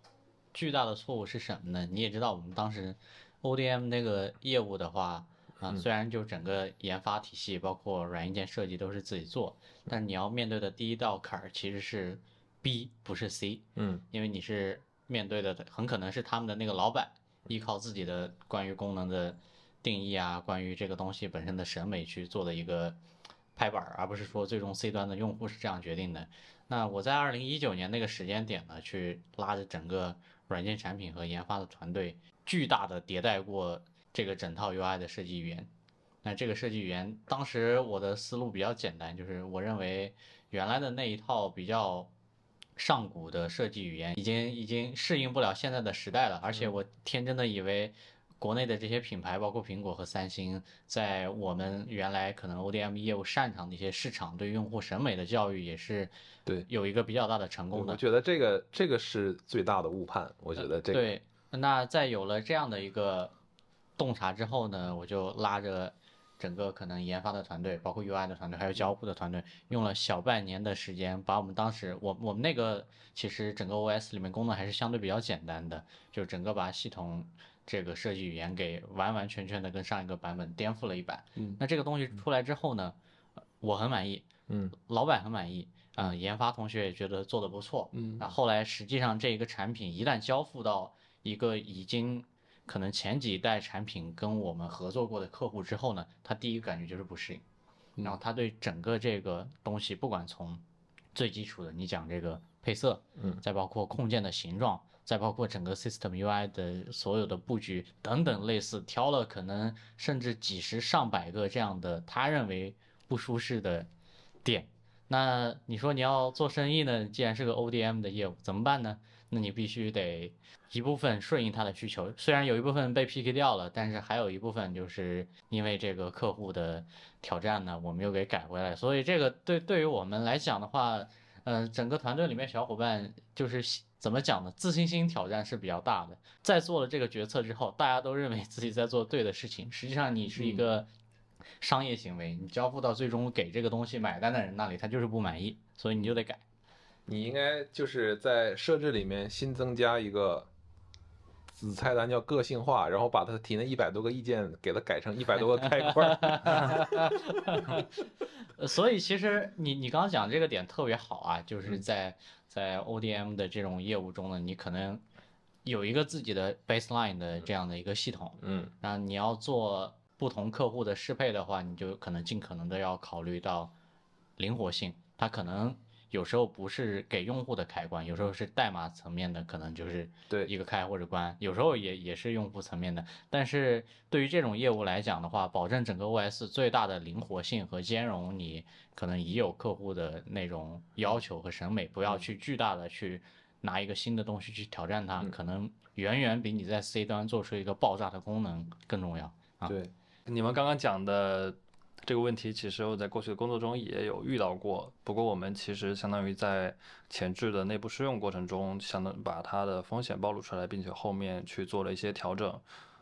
A: 巨大的错误是什么呢？你也知道，我们当时 ODM 那个业务的话啊，虽然就整个研发体系包括软硬件设计都是自己做，但是你要面对的第一道坎儿其实是 B 不是 C，
B: 嗯，
A: 因为你是面对的很可能是他们的那个老板。依靠自己的关于功能的定义啊，关于这个东西本身的审美去做的一个拍板，而不是说最终 C 端的用户是这样决定的。那我在二零一九年那个时间点呢，去拉着整个软件产品和研发的团队，巨大的迭代过这个整套 UI 的设计语言。那这个设计语言，当时我的思路比较简单，就是我认为原来的那一套比较上古的设计语言，已经已经适应不了现在的时代了。而且我天真的以为，国内的这些品牌，包括苹果和三星，在我们原来可能 ODM 业务擅长的一些市场，对用户审美的教育也是
B: 对
A: 有一个比较大的成功的。
B: 我觉得这个这个是最大的误判。我觉得这个
A: 对，那在有了这样的一个洞察之后呢，我就拉着。整个可能研发的团队，包括 UI 的团队，还有交互的团队，用了小半年的时间，把我们当时我我们那个其实整个 OS 里面功能还是相对比较简单的，就整个把系统这个设计语言给完完全全的跟上一个版本颠覆了一版。
B: 嗯，
A: 那这个东西出来之后呢，我很满意，
B: 嗯，
A: 老板很满意，嗯，研发同学也觉得做的不错，嗯，那后来实际上这一个产品一旦交付到一个已经可能前几代产品跟我们合作过的客户之后呢，他第一个感觉就是不适应，然后他对整个这个东西，不管从最基础的你讲这个配色，
B: 嗯，
A: 再包括控件的形状，再包括整个 system UI 的所有的布局等等类似，挑了可能甚至几十上百个这样的他认为不舒适的点。那你说你要做生意呢？既然是个 ODM 的业务，怎么办呢？那你必须得一部分顺应他的需求，虽然有一部分被 PK 掉了，但是还有一部分就是因为这个客户的挑战呢，我们又给改回来。所以这个对对于我们来讲的话，嗯，整个团队里面小伙伴就是怎么讲呢？自信心挑战是比较大的。在做了这个决策之后，大家都认为自己在做对的事情，实际上你是一个商业行为，你交付到最终给这个东西买单的人那里，他就是不满意，所以你就得改。
B: 你应该就是在设置里面新增加一个子菜单，叫个性化，然后把他提那一百多个意见给它改成一百多个开关。(laughs)
A: 所以其实你你刚刚讲这个点特别好啊，就是在在 ODM 的这种业务中呢，你可能有一个自己的 baseline 的这样的一个系统，
B: 嗯，
A: 然后你要做不同客户的适配的话，你就可能尽可能的要考虑到灵活性，它可能。有时候不是给用户的开关，有时候是代码层面的，可能就是
B: 对
A: 一个开或者关，有时候也也是用户层面的。但是对于这种业务来讲的话，保证整个 OS 最大的灵活性和兼容你可能已有客户的那种要求和审美，不要去巨大的去拿一个新的东西去挑战它，可能远远比你在 C 端做出一个爆炸的功能更重要。啊，
B: 对，
C: 你们刚刚讲的。这个问题其实我在过去的工作中也有遇到过，不过我们其实相当于在前置的内部试用过程中，相当把它的风险暴露出来，并且后面去做了一些调整。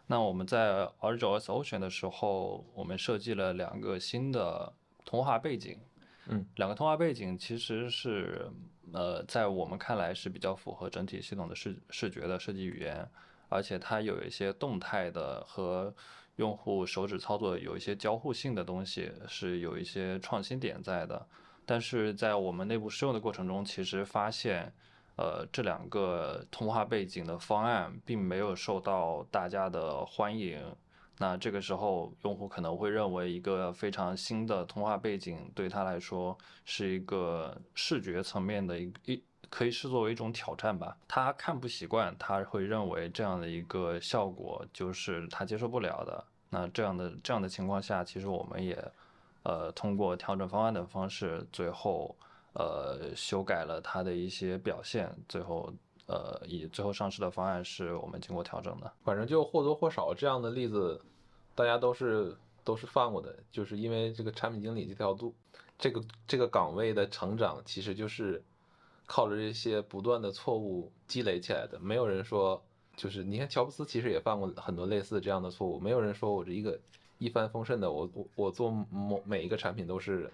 C: 那我们在 OS Ocean 的时候，我们设计了两个新的通话背景，
B: 嗯，
C: 两个通话背景其实是呃在我们看来是比较符合整体系统的视视觉的设计语言，而且它有一些动态的和。用户手指操作有一些交互性的东西是有一些创新点在的，但是在我们内部试用的过程中，其实发现，呃，这两个通话背景的方案并没有受到大家的欢迎。那这个时候，用户可能会认为一个非常新的通话背景对他来说是一个视觉层面的一一。可以视作为一种挑战吧。他看不习惯，他会认为这样的一个效果就是他接受不了的。那这样的这样的情况下，其实我们也，呃，通过调整方案的方式，最后呃修改了它的一些表现。最后呃以最后上市的方案是我们经过调整的。
B: 反正就或多或少这样的例子，大家都是都是犯过的。就是因为这个产品经理这条路，这个这个岗位的成长，其实就是。靠着这些不断的错误积累起来的，没有人说就是你看乔布斯其实也犯过很多类似这样的错误，没有人说我这一个一帆风顺的，我我我做某每一个产品都是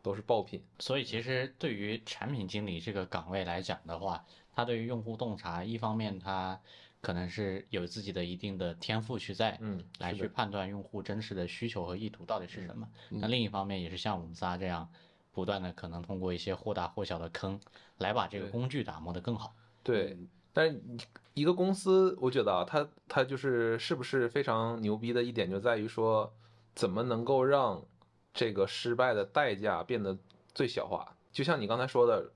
B: 都是爆品。
A: 所以其实对于产品经理这个岗位来讲的话，他对于用户洞察，一方面他可能是有自己的一定的天赋去在，
B: 嗯，
A: 来去判断用户真实的需求和意图到底是什么。那另一方面也是像我们仨这样。不断的可能通过一些或大或小的坑，来把这个工具打磨得更好。
B: 对，但是一个公司，我觉得啊，它它就是是不是非常牛逼的一点，就在于说怎么能够让这个失败的代价变得最小化。就像你刚才说的，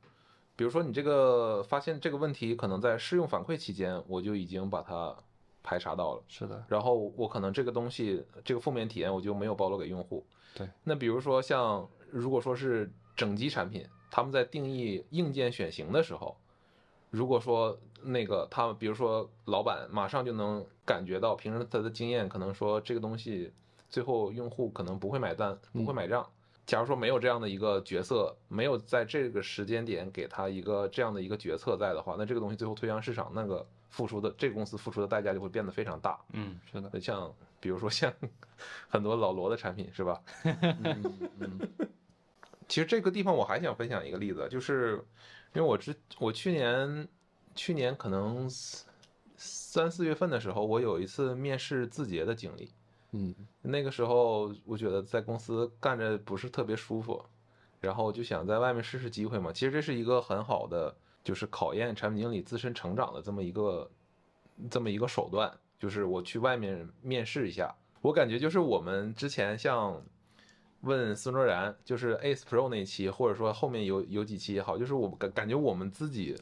B: 比如说你这个发现这个问题，可能在试用反馈期间，我就已经把它排查到了。
C: 是的，
B: 然后我可能这个东西这个负面体验我就没有暴露给用户。
C: 对，
B: 那比如说像如果说是整机产品，他们在定义硬件选型的时候，如果说那个他们比如说老板马上就能感觉到，凭着他的经验，可能说这个东西最后用户可能不会买单，不会买账。假如说没有这样的一个角色，没有在这个时间点给他一个这样的一个决策在的话，那这个东西最后推向市场，那个付出的这个公司付出的代价就会变得非常大。
A: 嗯，
C: 是的，
B: 像比如说像 (laughs) 很多老罗的产品是吧？
C: 嗯嗯，
B: 其实这个地方我还想分享一个例子，就是因为我之我去年去年可能三四月份的时候，我有一次面试字节的经历。
C: 嗯，
B: 那个时候我觉得在公司干着不是特别舒服，然后就想在外面试试机会嘛。其实这是一个很好的，就是考验产品经理自身成长的这么一个这么一个手段，就是我去外面面试一下。我感觉就是我们之前像问孙卓然，就是 Ace Pro 那一期，或者说后面有有几期也好，就是我感感觉我们自己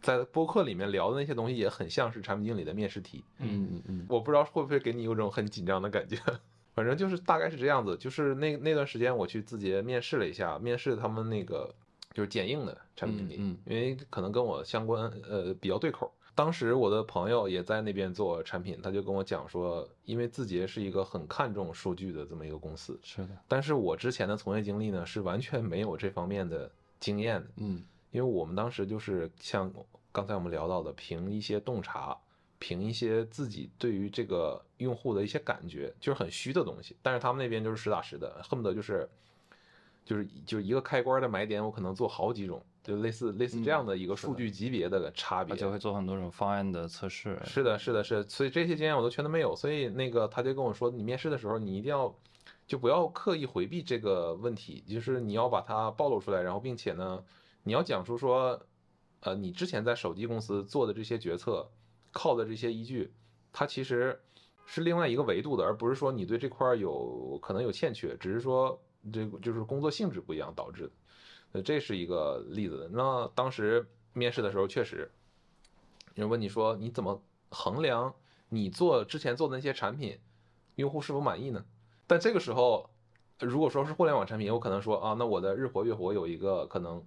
B: 在播客里面聊的那些东西也很像是产品经理的面试题。
C: 嗯嗯嗯，
B: 我不知道会不会给你有种很紧张的感觉，(laughs) 反正就是大概是这样子。就是那那段时间我去字节面试了一下，面试他们那个就是剪映的产品经理，
C: 嗯
B: 因为可能跟我相关，呃，比较对口。当时我的朋友也在那边做产品，他就跟我讲说，因为字节是一个很看重数据的这么一个公司，
C: 是的，
B: 但是我之前的从业经历呢是完全没有这方面的经验的。
C: 嗯
B: 因为我们当时就是像刚才我们聊到的，凭一些洞察，凭一些自己对于这个用户的一些感觉，就是很虚的东西。但是他们那边就是实打实的，恨不得就是就是就一个开关的买点，我可能做好几种，就类似类似这样的一个数据级别的差别。
C: 而且会做很多种方案的测试。
B: 是的，是的，是的，所以这些经验我都全都没有。所以那个他就跟我说，你面试的时候你一定要就不要刻意回避这个问题，就是你要把它暴露出来，然后并且呢，你要讲出说，呃，你之前在手机公司做的这些决策，靠的这些依据，它其实是另外一个维度的，而不是说你对这块儿有可能有欠缺，只是说这个就是工作性质不一样导致的。呃，这是一个例子。那当时面试的时候，确实有人问你说你怎么衡量你做之前做的那些产品，用户是否满意呢？但这个时候，如果说是互联网产品，我可能说啊，那我的日活月活有一个可能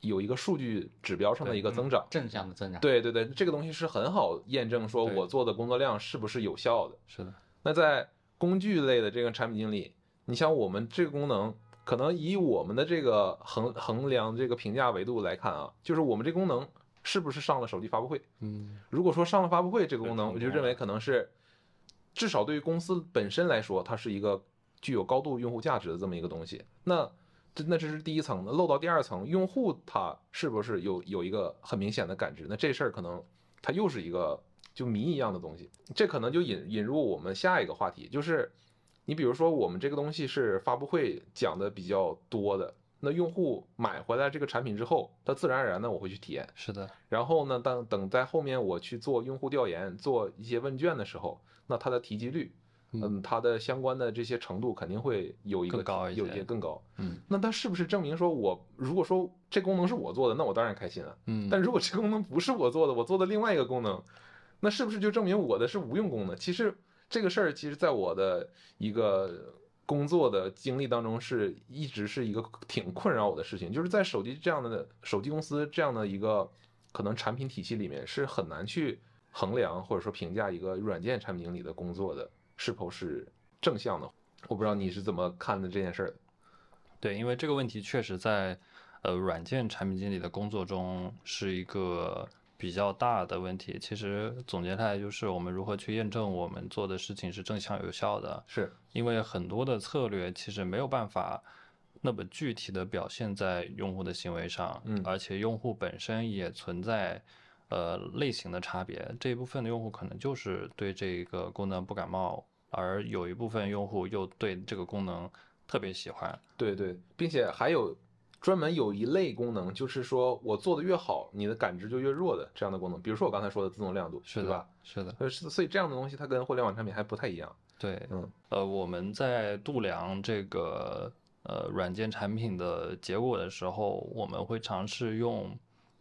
B: 有一个数据指标上的一个增长。
A: 正向的增长。
B: 对对对，这个东西是很好验证说我做的工作量是不是有效的。
C: 是的，
B: 那在工具类的这个产品经理，你像我们这个功能，可能以我们的这个衡衡量这个评价维度来看啊，就是我们这功能是不是上了手机发布会？
C: 嗯
B: 如果说上了发布会这个功能，我就认为可能是至少对于公司本身来说，它是一个具有高度用户价值的这么一个东西。那这那这是第一层，那漏到第二层，用户他是不是有有一个很明显的感知？那这事儿可能它又是一个就谜一样的东西。这可能就引引入我们下一个话题，就是你比如说我们这个东西是发布会讲的比较多的，那用户买回来这个产品之后，他自然而然的我会去体验。
C: 是的，
B: 然后呢，当等在后面我去做用户调研、做一些问卷的时候，那它的提及率，嗯，它的相关的这些程度肯定会有一个
C: 更高一
B: 有一
C: 些
B: 些更高。
C: 嗯
B: 那它是不是证明说我如果说这功能是我做的，那我当然开心了。
C: 嗯，
B: 但如果这功能不是我做的，我做的另外一个功能，那是不是就证明我的是无用功能？其实这个事儿，其实在我的一个工作的经历当中，是一直是一个挺困扰我的事情，就是在手机这样的手机公司这样的一个可能产品体系里面，是很难去衡量或者说评价一个软件产品经理的工作的是否是正向的。我不知道你是怎么看的这件事儿。
C: 对，因为这个问题确实在呃软件产品经理的工作中是一个比较大的问题。其实总结下来就是我们如何去验证我们做的事情是正向有效的。
B: 是，
C: 因为很多的策略其实没有办法那么具体的表现在用户的行为上，
B: 嗯
C: 而且用户本身也存在呃类型的差别，这一部分的用户可能就是对这个功能不感冒，而有一部分用户又对这个功能特别喜欢。
B: 对对，并且还有专门有一类功能，就是说我做的越好，你的感知就越弱的这样的功能。比如说我刚才说的自动亮度，
C: 是
B: 对吧？
C: 是的，
B: 呃，是所以这样的东西它跟互联网产品还不太一样。
C: 对，
B: 嗯，
C: 呃，我们在度量这个呃软件产品的结果的时候，我们会尝试用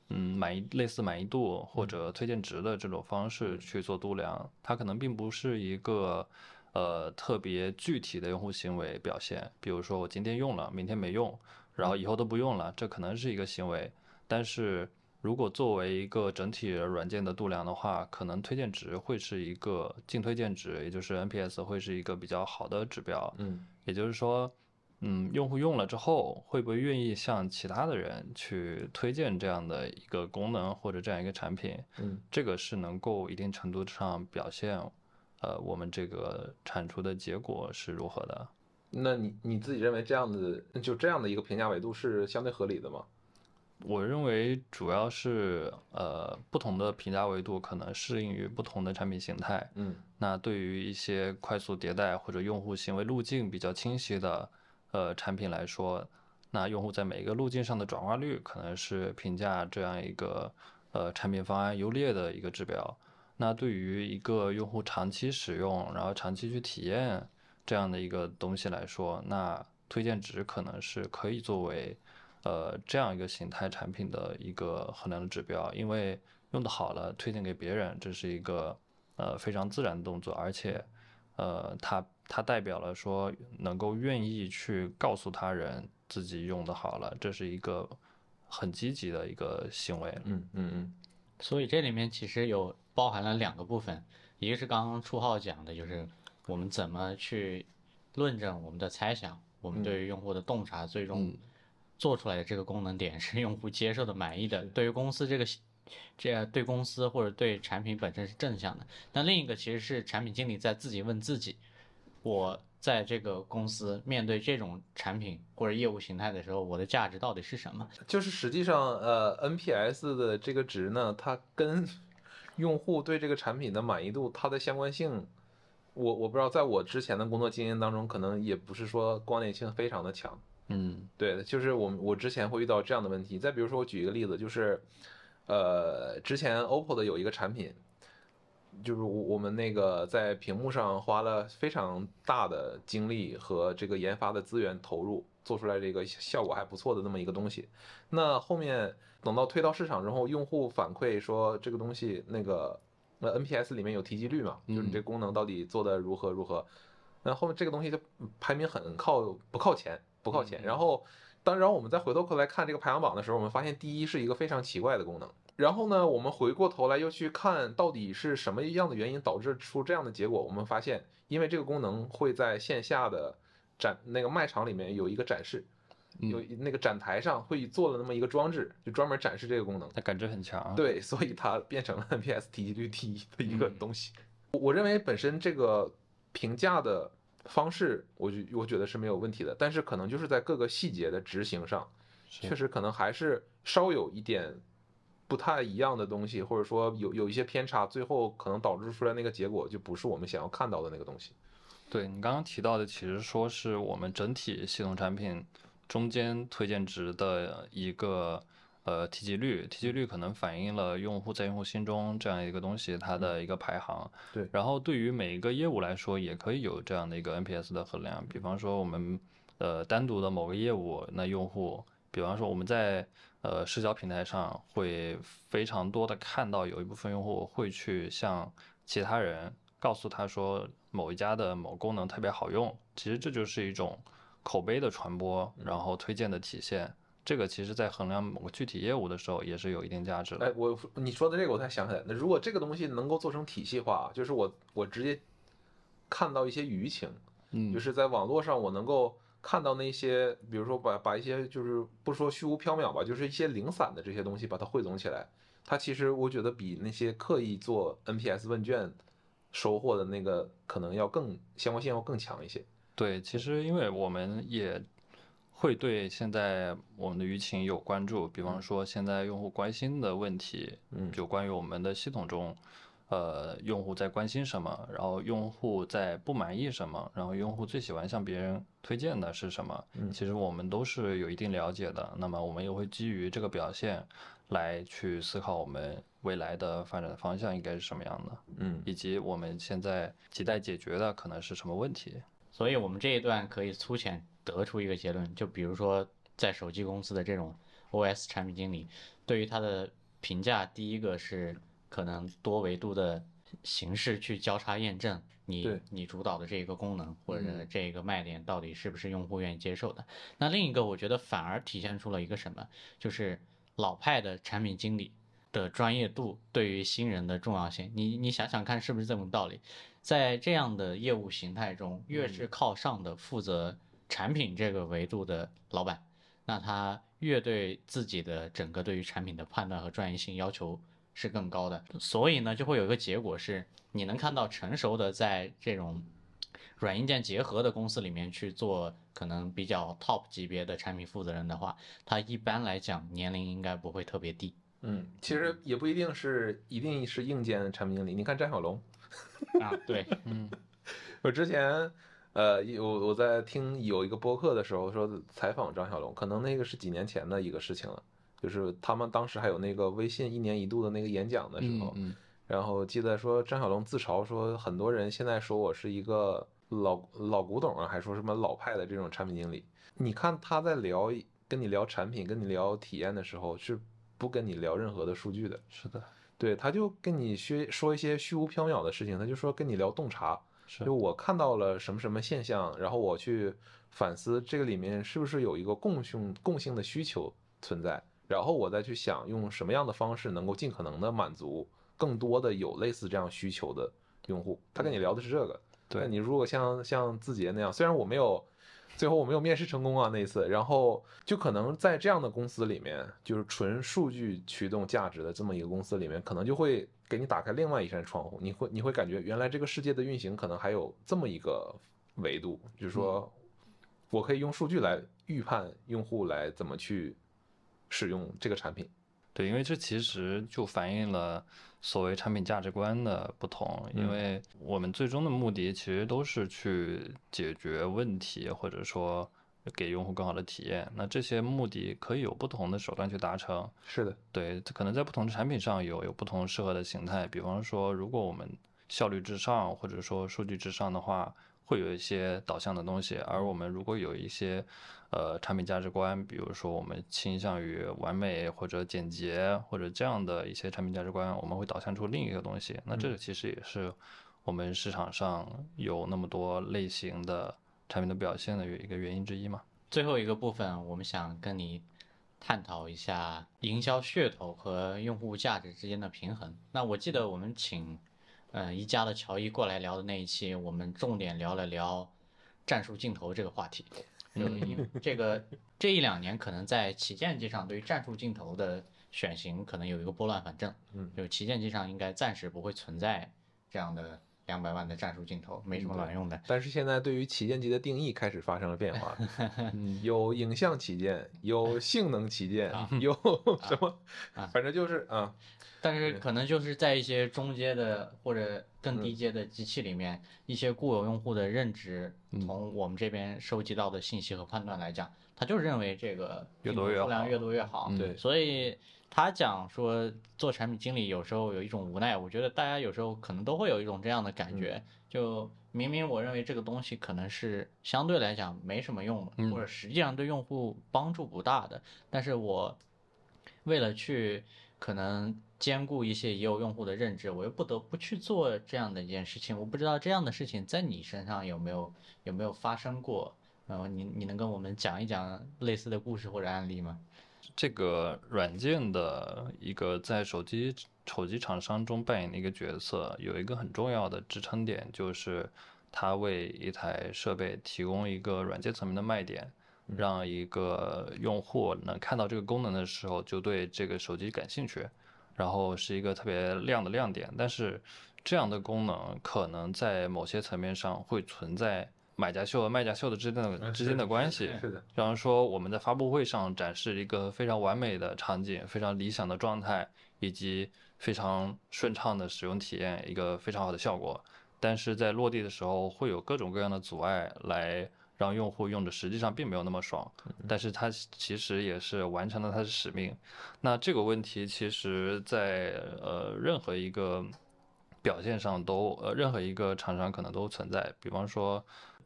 C: 嗯满意类似满意度或者推荐值的这种方式去做度量，它可能并不是一个呃特别具体的用户行为表现，比如说我今天用了，明天没用，然后以后都不用了，这可能是一个行为，但是。如果作为一个整体软件的度量的话，可能推荐值会是一个净推荐值，也就是 NPS 会是一个比较好的指标。
B: 嗯，
C: 也就是说，嗯，用户用了之后会不会愿意向其他的人去推荐这样的一个功能或者这样一个产品？
B: 嗯，
C: 这个是能够一定程度上表现，呃，我们这个产出的结果是如何的。
B: 那你你自己认为这样子就这样的一个评价维度是相对合理的吗？
C: 我认为主要是呃不同的评价维度可能适应于不同的产品形态。
B: 嗯，
C: 那对于一些快速迭代或者用户行为路径比较清晰的呃产品来说，那用户在每一个路径上的转化率可能是评价这样一个呃产品方案优劣的一个指标。那对于一个用户长期使用，然后长期去体验这样的一个东西来说，那推荐值可能是可以作为。呃，这样一个形态产品的一个衡量的指标，因为用的好了，推荐给别人，这是一个呃非常自然的动作，而且呃，它它代表了说能够愿意去告诉他人自己用的好了，这是一个很积极的一个行为。
B: 嗯嗯嗯。
A: 所以这里面其实有包含了两个部分，一个是刚刚初号讲的，就是我们怎么去论证我们的猜想，我们对于用户的洞察，最终。做出来的这个功能点是用户接受的、满意的，对于公司这个，这对公司或者对产品本身是正向的。那另一个其实是产品经理在自己问自己：我在这个公司面对这种产品或者业务形态的时候，我的价值到底是什么？
B: 就是实际上，呃，NPS 的这个值呢，它跟用户对这个产品的满意度它的相关性，我我不知道，在我之前的工作经验当中，可能也不是说关联性非常的强。
C: 嗯，
B: 对，就是我我之前会遇到这样的问题。再比如说，我举一个例子，就是，呃，之前 OPPO 的有一个产品，就是我我们那个在屏幕上花了非常大的精力和这个研发的资源投入，做出来这个效果还不错的那么一个东西。那后面等到推到市场之后，用户反馈说这个东西那个那 NPS 里面有提及率嘛，就是你这功能到底做的如何如何。那后面这个东西就排名很靠不靠前。不靠前。然后，当然我们再回头过来看这个排行榜的时候，我们发现第一是一个非常奇怪的功能。然后呢，我们回过头来又去看到底是什么样的原因导致出这样的结果。我们发现，因为这个功能会在线下的展那个卖场里面有一个展示，有那个展台上会做了那么一个装置，就专门展示这个功能。
C: 它感知很强。
B: 对，所以它变成了 (laughs) NPS 体积率第一的一个东西。我认为本身这个评价的。方式，我觉我觉得是没有问题的，但是可能就是在各个细节的执行上，确实可能还是稍有一点不太一样的东西，或者说有有一些偏差，最后可能导致出来那个结果就不是我们想要看到的那个东西。
C: 对你刚刚提到的，其实说是我们整体系统产品中间推荐值的一个。呃，提及率，提及率可能反映了用户在用户心中这样一个东西，它的一个排行。
B: 对。
C: 然后对于每一个业务来说，也可以有这样的一个 NPS 的衡量。比方说我们呃单独的某个业务，那用户，比方说我们在呃社交平台上会非常多的看到有一部分用户会去向其他人告诉他说某一家的某功能特别好用，其实这就是一种口碑的传播，然后推荐的体现。这个其实，在衡量某个具体业务的时候，也是有一定价值的。
B: 哎，我你说的这个，我才想起来。那如果这个东西能够做成体系化，就是我我直接看到一些舆情，
C: 嗯，
B: 就是在网络上，我能够看到那些，比如说把把一些就是不说虚无缥缈吧，就是一些零散的这些东西，把它汇总起来，它其实我觉得比那些刻意做 NPS 问卷收获的那个可能要更相关性要更强一些。
C: 对，其实因为我们也。会对现在我们的舆情有关注，比方说现在用户关心的问题，
B: 嗯，
C: 就关于我们的系统中，呃，用户在关心什么，然后用户在不满意什么，然后用户最喜欢向别人推荐的是什么，其实我们都是有一定了解的。那么我们也会基于这个表现来去思考我们未来的发展方向应该是什么样的，
B: 嗯，
C: 以及我们现在亟待解决的可能是什么问题。
A: 所以我们这一段可以粗浅得出一个结论，就比如说在手机公司的这种 OS 产品经理，对于他的评价，第一个是。可能多维度的形式去交叉验证你你主导的这一个功能或者这个卖点到底是不是用户愿意接受的。那另一个我觉得反而体现出了一个什么，就是老派的产品经理的专业度对于新人的重要性。你你想想看是不是这种道理？在这样的业务形态中，越是靠上的负责产品这个维度的老板，那他越对自己的整个对于产品的判断和专业性要求。是更高的，所以呢，就会有一个结果是，你能看到成熟的在这种软硬件结合的公司里面去做可能比较 top 级别的产品负责人的话，他一般来讲年龄应该不会特别低。
B: 嗯，其实也不一定是一定是硬件产品经理，你看张小龙 (laughs)
A: 啊，对，嗯，
B: 我之前呃有我在听有一个播客的时候说采访张小龙，可能那个是几年前的一个事情了。就是他们当时还有那个微信一年一度的那个演讲的时候，然后记得说张小龙自嘲说，很多人现在说我是一个老老古董啊，还说什么老派的这种产品经理。你看他在聊跟你聊产品、跟你聊体验的时候，是不跟你聊任何的数据的。
C: 是的，
B: 对，他就跟你虚说一些虚无缥缈的事情，他就说跟你聊洞察，就我看到了什么什么现象，然后我去反思这个里面是不是有一个共性共性的需求存在。然后我再去想用什么样的方式能够尽可能的满足更多的有类似这样需求的用户。他跟你聊的是这个。
C: 对
B: 你如果像像字节那样，虽然我没有，最后我没有面试成功啊那一次，然后就可能在这样的公司里面，就是纯数据驱动价值的这么一个公司里面，可能就会给你打开另外一扇窗户。你会你会感觉原来这个世界的运行可能还有这么一个维度，就是说我可以用数据来预判用户来怎么去。使用这个产品，
C: 对，因为这其实就反映了所谓产品价值观的不同。因为我们最终的目的其实都是去解决问题，或者说给用户更好的体验。那这些目的可以有不同的手段去达成。
B: 是的，
C: 对，可能在不同的产品上有有不同适合的形态。比方说，如果我们效率至上，或者说数据至上的话，会有一些导向的东西。而我们如果有一些呃，产品价值观，比如说我们倾向于完美或者简洁或者这样的一些产品价值观，我们会导向出另一个东西。那这个其实也是我们市场上有那么多类型的产品的表现的一个原因之一嘛。
A: 最后一个部分，我们想跟你探讨一下营销噱头和用户价值之间的平衡。那我记得我们请嗯一加的乔伊过来聊的那一期，我们重点聊了聊战术镜头这个话题。就因为这个这一两年可能在旗舰机上对于战术镜头的选型可能有一个拨乱反正，
B: 嗯，
A: 就旗舰机上应该暂时不会存在这样的两百万的战术镜头，没什么卵用的。
B: 但是现在对于旗舰机的定义开始发生了变化，(laughs) 有影像旗舰，有性能旗舰，有什么，反正就是啊。
A: 但是可能就是在一些中阶的或者更低阶的机器里面，一些固有用户的认知，从我们这边收集到的信息和判断来讲，他就认为这个
C: 越多越
A: 数量越多越好。
B: 对，
A: 所以他讲说做产品经理有时候有一种无奈，我觉得大家有时候可能都会有一种这样的感觉，就明明我认为这个东西可能是相对来讲没什么用的，或者实际上对用户帮助不大的，但是我为了去可能。兼顾一些已有用户的认知，我又不得不去做这样的一件事情。我不知道这样的事情在你身上有没有有没有发生过？然后，你你能跟我们讲一讲类似的故事或者案例吗？
C: 这个软件的一个在手机手机厂商中扮演的一个角色，有一个很重要的支撑点，就是它为一台设备提供一个软件层面的卖点，让一个用户能看到这个功能的时候，就对这个手机感兴趣。然后是一个特别亮的亮点，但是这样的功能可能在某些层面上会存在买家秀和卖家秀的之间的之间的关系。
B: 是的，
C: 比方说我们在发布会上展示一个非常完美的场景、非常理想的状态，以及非常顺畅的使用体验，一个非常好的效果。但是在落地的时候，会有各种各样的阻碍来让用户用着实际上并没有那么爽。但是它其实也是完成了它的使命。那这个问题其实，在呃任何一个表现上都呃任何一个厂商可能都存在。比方说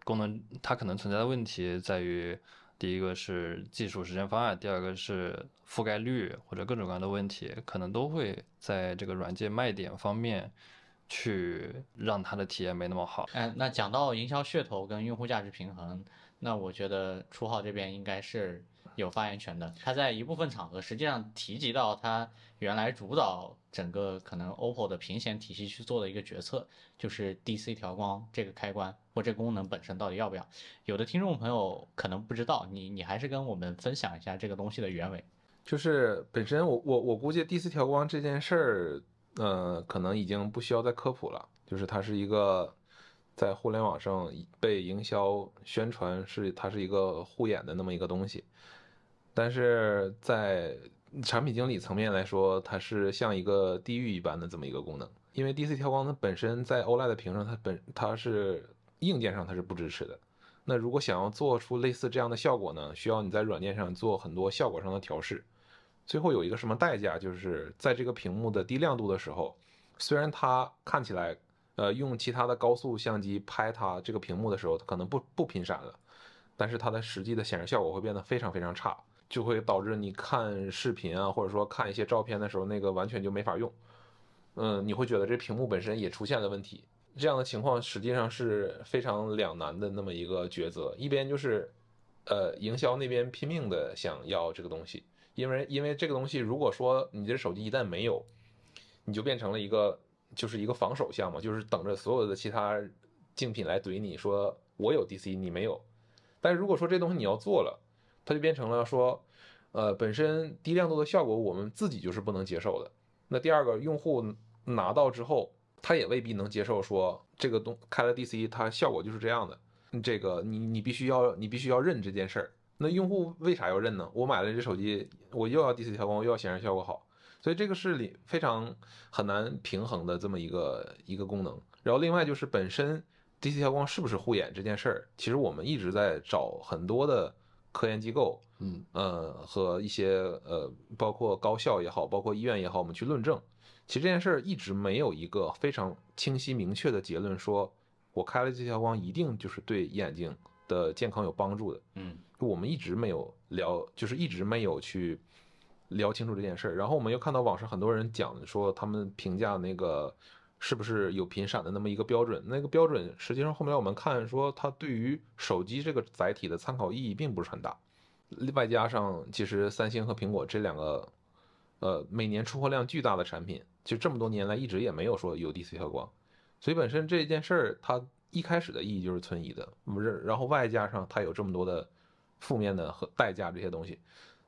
C: 功能，它可能存在的问题在于。第一个是技术实现方案，第二个是覆盖率或者各种各样的问题，可能都会在这个软件卖点方面去让它的体验没那么好。
A: 哎，那讲到营销噱头跟用户价值平衡，那我觉得初号这边应该是。有发言权的，他在一部分场合实际上提及到他原来主导整个可能 OPPO 的屏显体系去做的一个决策，就是 DC 调光这个开关或这功能本身到底要不要？有的听众朋友可能不知道，你你还是跟我们分享一下这个东西的原委。
B: 就是本身我我我估计 DC 调光这件事儿，呃，可能已经不需要再科普了，就是它是一个在互联网上被营销宣传是它是一个护眼的那么一个东西。但是在产品经理层面来说，它是像一个地狱一般的这么一个功能。因为 DC 调光它本身在 OLED 屏上，它本它是硬件上它是不支持的。那如果想要做出类似这样的效果呢，需要你在软件上做很多效果上的调试。最后有一个什么代价，就是在这个屏幕的低亮度的时候，虽然它看起来，呃，用其他的高速相机拍它这个屏幕的时候，它可能不不频闪了，但是它的实际的显示效果会变得非常非常差。就会导致你看视频啊，或者说看一些照片的时候，那个完全就没法用。嗯，你会觉得这屏幕本身也出现了问题。这样的情况实际上是非常两难的那么一个抉择。一边就是，呃，营销那边拼命的想要这个东西，因为因为这个东西，如果说你这手机一旦没有，你就变成了一个就是一个防守项目，就是等着所有的其他竞品来怼你说我有 DC 你没有。但是如果说这东西你要做了，它就变成了说，呃，本身低亮度的效果我们自己就是不能接受的。那第二个用户拿到之后，他也未必能接受说这个东开了 DC 它效果就是这样的。这个你你必须要你必须要认这件事儿。那用户为啥要认呢？我买了这手机，我又要 DC 调光，又要显示效果好，所以这个是里非常很难平衡的这么一个一个功能。然后另外就是本身 DC 调光是不是护眼这件事儿，其实我们一直在找很多的。科研机构，
C: 嗯
B: 呃和一些呃包括高校也好，包括医院也好，我们去论证，其实这件事儿一直没有一个非常清晰明确的结论，说我开了这条光一定就是对眼睛的健康有帮助的，
A: 嗯，
B: 我们一直没有聊，就是一直没有去聊清楚这件事儿。然后我们又看到网上很多人讲说，他们评价那个是不是有频闪的那么一个标准，那个标准实际上后面我们看说，它对于手机这个载体的参考意义并不是很大。外加上，其实三星和苹果这两个，呃，每年出货量巨大的产品，就这么多年来一直也没有说有 DC 调光，所以本身这件事儿它一开始的意义就是存疑的，不是？然后外加上它有这么多的负面的和代价这些东西，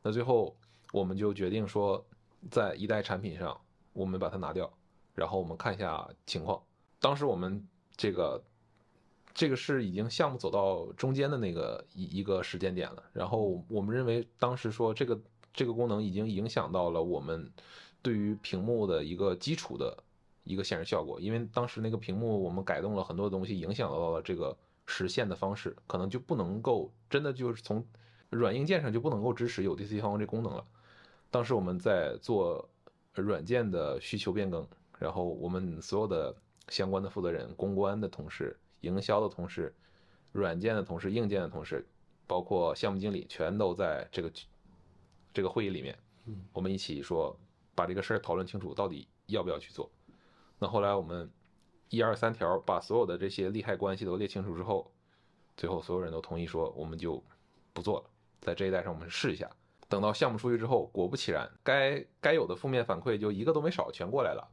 B: 那最后我们就决定说，在一代产品上我们把它拿掉，然后我们看一下情况。当时我们这个。这个是已经项目走到中间的那个一一个时间点了，然后我们认为当时说这个这个功能已经影响到了我们对于屏幕的一个基础的一个显示效果，因为当时那个屏幕我们改动了很多东西，影响到了这个实现的方式，可能就不能够真的就是从软硬件上就不能够支持有 DC 调光这功能了。当时我们在做软件的需求变更，然后我们所有的相关的负责人、公关的同事。营销的同事，软件的同事，硬件的同事，包括项目经理，全都在这个这个会议里面。我们一起说，把这个事儿讨论清楚，到底要不要去做。那后来我们一二三条把所有的这些利害关系都列清楚之后，最后所有人都同意说，我们就不做了。在这一代上，我们试一下。等到项目出去之后，果不其然，该该有的负面反馈就一个都没少，全过来了。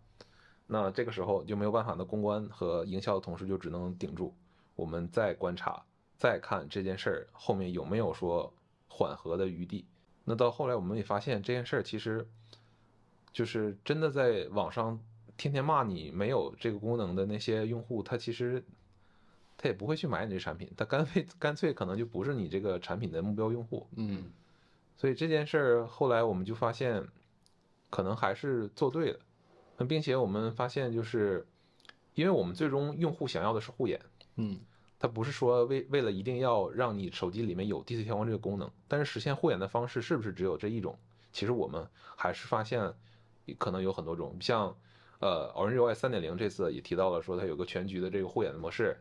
B: 那这个时候就没有办法，那公关和营销的同事就只能顶住，我们再观察，再看这件事儿后面有没有说缓和的余地。那到后来我们也发现这件事儿其实，就是真的在网上天天骂你没有这个功能的那些用户，他其实他也不会去买你这产品，他干脆干脆可能就不是你这个产品的目标用户。
C: 嗯，
B: 所以这件事儿后来我们就发现，可能还是做对了。那并且我们发现，就是因为我们最终用户想要的是护眼，
C: 嗯，
B: 它不是说为为了一定要让你手机里面有 DC 调光这个功能，但是实现护眼的方式是不是只有这一种？其实我们还是发现可能有很多种，像呃 Orange UI 三点零这次也提到了说它有个全局的这个护眼的模式，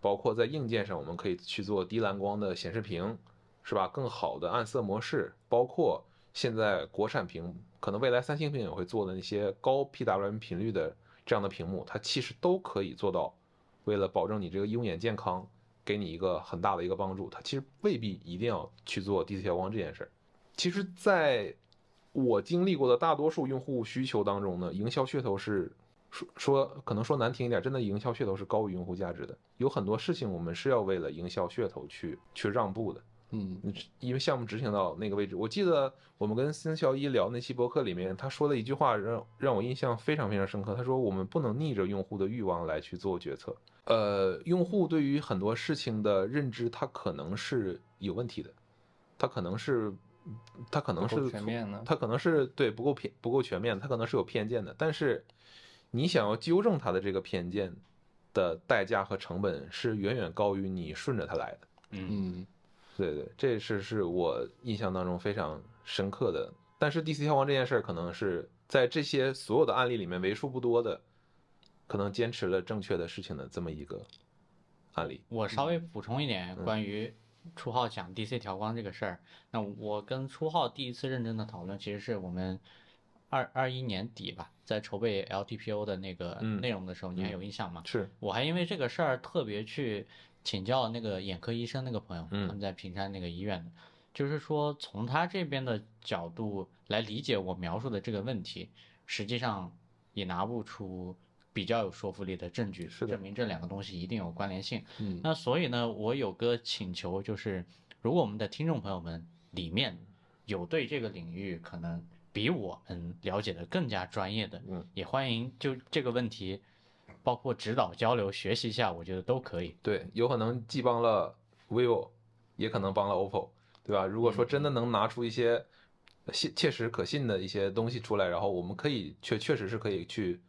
B: 包括在硬件上我们可以去做低蓝光的显示屏，是吧？更好的暗色模式，包括现在国产屏，可能未来三星屏也会做的那些高 PWM 频率的这样的屏幕，它其实都可以做到。为了保证你这个用眼健康，给你一个很大的一个帮助，它其实未必一定要去做低色调光这件事儿。其实，在我经历过的大多数用户需求当中呢，营销噱头是说说可能说难听一点，真的营销噱头是高于用户价值的。有很多事情我们是要为了营销噱头去去让步的。
C: 嗯，
B: 因为项目执行到那个位置，我记得我们跟孙小一聊那期博客里面，他说了一句话让让我印象非常非常深刻。他说我们不能逆着用户的欲望来去做决策。呃，用户对于很多事情的认知，他可能是有问题的，他可能是。他可能是
C: 全面的，
B: 他可能是对不够偏不够全面，他可能是有偏见的。但是你想要纠正他的这个偏见的代价和成本是远远高于你顺着他来的。
C: 嗯，
B: 对对，这是是我印象当中非常深刻的。但是 DC 跳光这件事儿，可能是在这些所有的案例里面为数不多的，可能坚持了正确的事情的这么一个案例。
A: 我稍微补充一点关于。初号讲 DC 调光这个事儿，那我跟初号第一次认真的讨论，其实是我们二二一年底吧，在筹备 LTPO 的那个内容的时候，你还有印象吗？
B: 是，
A: 我还因为这个事儿特别去请教那个眼科医生那个朋友，他们在平山那个医院的，就是说从他这边的角度来理解我描述的这个问题，实际上也拿不出。比较有说服力的证据，证明这两个东西一定有关联性。
C: 嗯，
A: 那所以呢，我有个请求，就是如果我们的听众朋友们里面有对这个领域可能比我们了解的更加专业的，
B: 嗯，
A: 也欢迎就这个问题，包括指导交流学习一下，我觉得都可以。
B: 对，有可能既帮了 vivo，也可能帮了 oppo，对吧？如果说真的能拿出一些切切实可信的一些东西出来，然后我们可以确确实是可以去。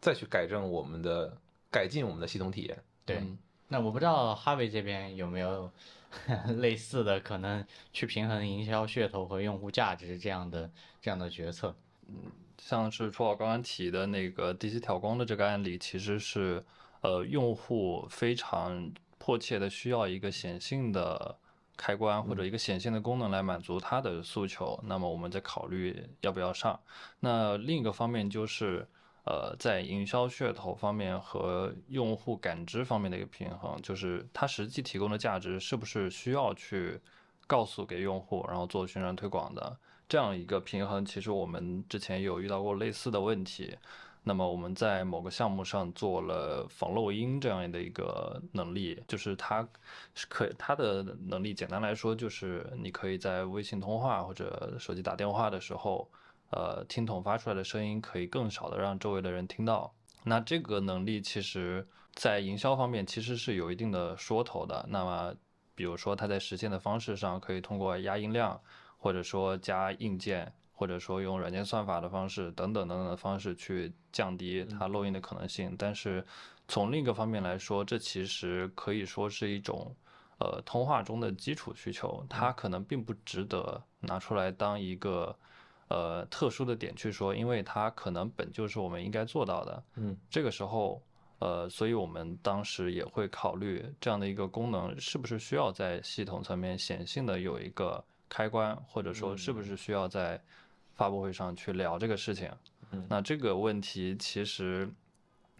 B: 再去改正我们的改进我们的系统体验。
A: 对，那我不知道哈维这边有没有 (laughs) 类似的可能去平衡营销噱头和用户价值这样的这样的决策。
C: 嗯，像是初号刚刚提的那个 DC 调光的这个案例，其实是呃用户非常迫切的需要一个显性的开关或者一个显性的功能来满足他的诉求。那么我们在考虑要不要上。那另一个方面就是。呃，在营销噱头方面和用户感知方面的一个平衡，就是它实际提供的价值是不是需要去告诉给用户，然后做宣传推广的这样一个平衡。其实我们之前有遇到过类似的问题。那么我们在某个项目上做了防漏音这样的一个能力，就是它是可它的能力，简单来说就是你可以在微信通话或者手机打电话的时候。呃，听筒发出来的声音可以更少的让周围的人听到。那这个能力其实，在营销方面其实是有一定的说头的。那么，比如说它在实现的方式上，可以通过压音量，或者说加硬件，或者说用软件算法的方式等等等等的方式去降低它漏音的可能性。但是从另一个方面来说，这其实可以说是一种呃通话中的基础需求，它可能并不值得拿出来当一个。呃，特殊的点去说，因为它可能本就是我们应该做到的。
B: 嗯，
C: 这个时候，呃，所以我们当时也会考虑这样的一个功能是不是需要在系统层面显性的有一个开关，或者说是不是需要在发布会上去聊这个事情。
B: 嗯，
C: 那这个问题其实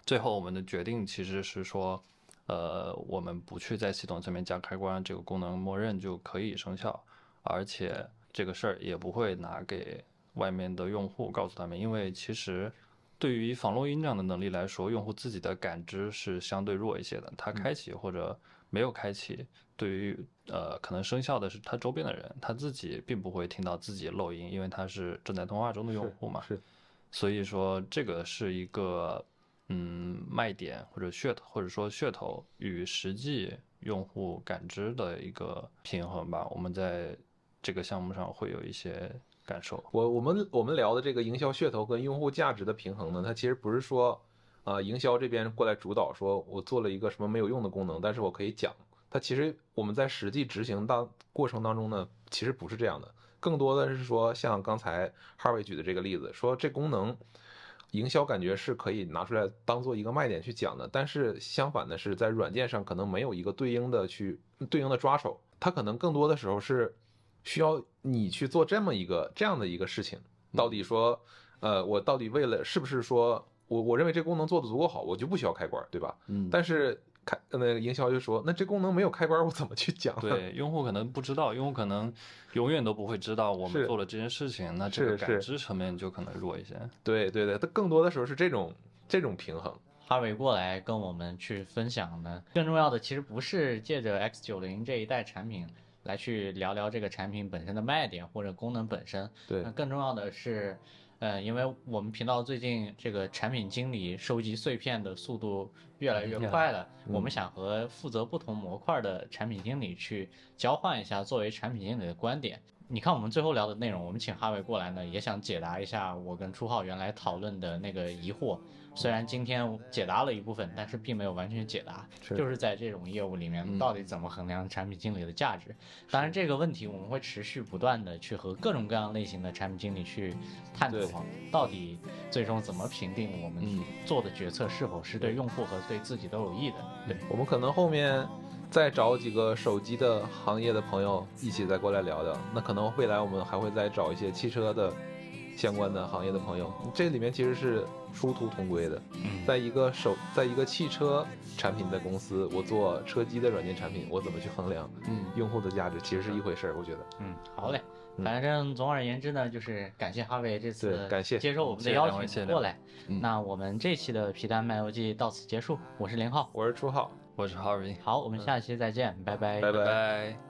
C: 最后我们的决定其实是说，呃，我们不去在系统层面加开关，这个功能默认就可以生效，而且这个事儿也不会拿给。外面的用户告诉他们，因为其实对于防漏音这样的能力来说，用户自己的感知是相对弱一些的。他开启或者没有开启，对于呃可能生效的是他周边的人，他自己并不会听到自己漏音，因为他是正在通话中的用户嘛。
B: 是。
C: 所以说这个是一个嗯卖点或者噱头，或者说噱头与实际用户感知的一个平衡吧。我们在这个项目上会有一些。感受。
B: 我我们我们聊的这个营销噱头跟用户价值的平衡呢，它其实不是说啊、营销这边过来主导，说我做了一个什么没有用的功能，但是我可以讲。它其实我们在实际执行当过程当中呢，其实不是这样的，更多的是说像刚才哈维举的这个例子，说这功能营销感觉是可以拿出来当做一个卖点去讲的，但是相反的是在软件上可能没有一个对应的去对应的抓手，它可能更多的时候是需要你去做这么一个这样的一个事情，到底说，呃，我到底为了是不是说我我认为这功能做的足够好，我就不需要开关，对吧？
C: 嗯
B: 但是开那个营销就说，那这功能没有开关，(laughs) 我怎么去讲？
C: 对，用户可能不知道，用户可能永远都不会知道我们做了这件事情，那这个感知层面就可能弱一些。
B: 对对对，它更多的时候是这种这种平衡。
A: 哈维过来跟我们去分享呢，更重要的其实不是借着 X 九零这一代产品来去聊聊这个产品本身的卖点或者功能本身，
B: 对
A: 那更重要的是，呃，因为我们频道最近这个产品经理收集碎片的速度越来越快了，我们想和负责不同模块的产品经理去交换一下作为产品经理的观点。你看我们最后聊的内容，我们请哈维过来呢，也想解答一下我跟初浩原来讨论的那个疑惑。虽然今天解答了一部分，但是并没有完全解答，
B: 是
A: 就是在这种业务里面，
C: 嗯
A: 到底怎么衡量产品经理的价值？当然，这个问题我们会持续不断的去和各种各样类型的产品经理去探
B: 对
A: 讨，到底最终怎么评定我们
C: 嗯
A: 做的决策是否是对用户和对自己都有益的。对，
B: 我们可能后面再找几个手机的行业的朋友一起再过来聊聊。那可能未来我们还会再找一些汽车的相关的行业的朋友。这里面其实是殊途同归的。
A: 嗯，
B: 在一个手，在一个汽车产品的公司，我做车机的软件产品，我怎么去衡量
C: 嗯，
B: 用户的价值，其实是一回事儿。我觉得，
A: 嗯，好嘞。
B: 嗯
A: 反正总而言之呢，就是感谢哈维这次
B: 对感谢
A: 接受我们的邀请过来。
C: 嗯
A: 那我们这期的皮蛋漫游记到此结束，我是林浩。
B: 我是初浩，
C: 我是 Harvey，
A: 好，我们下期再见，拜拜。
B: 拜
C: 拜拜。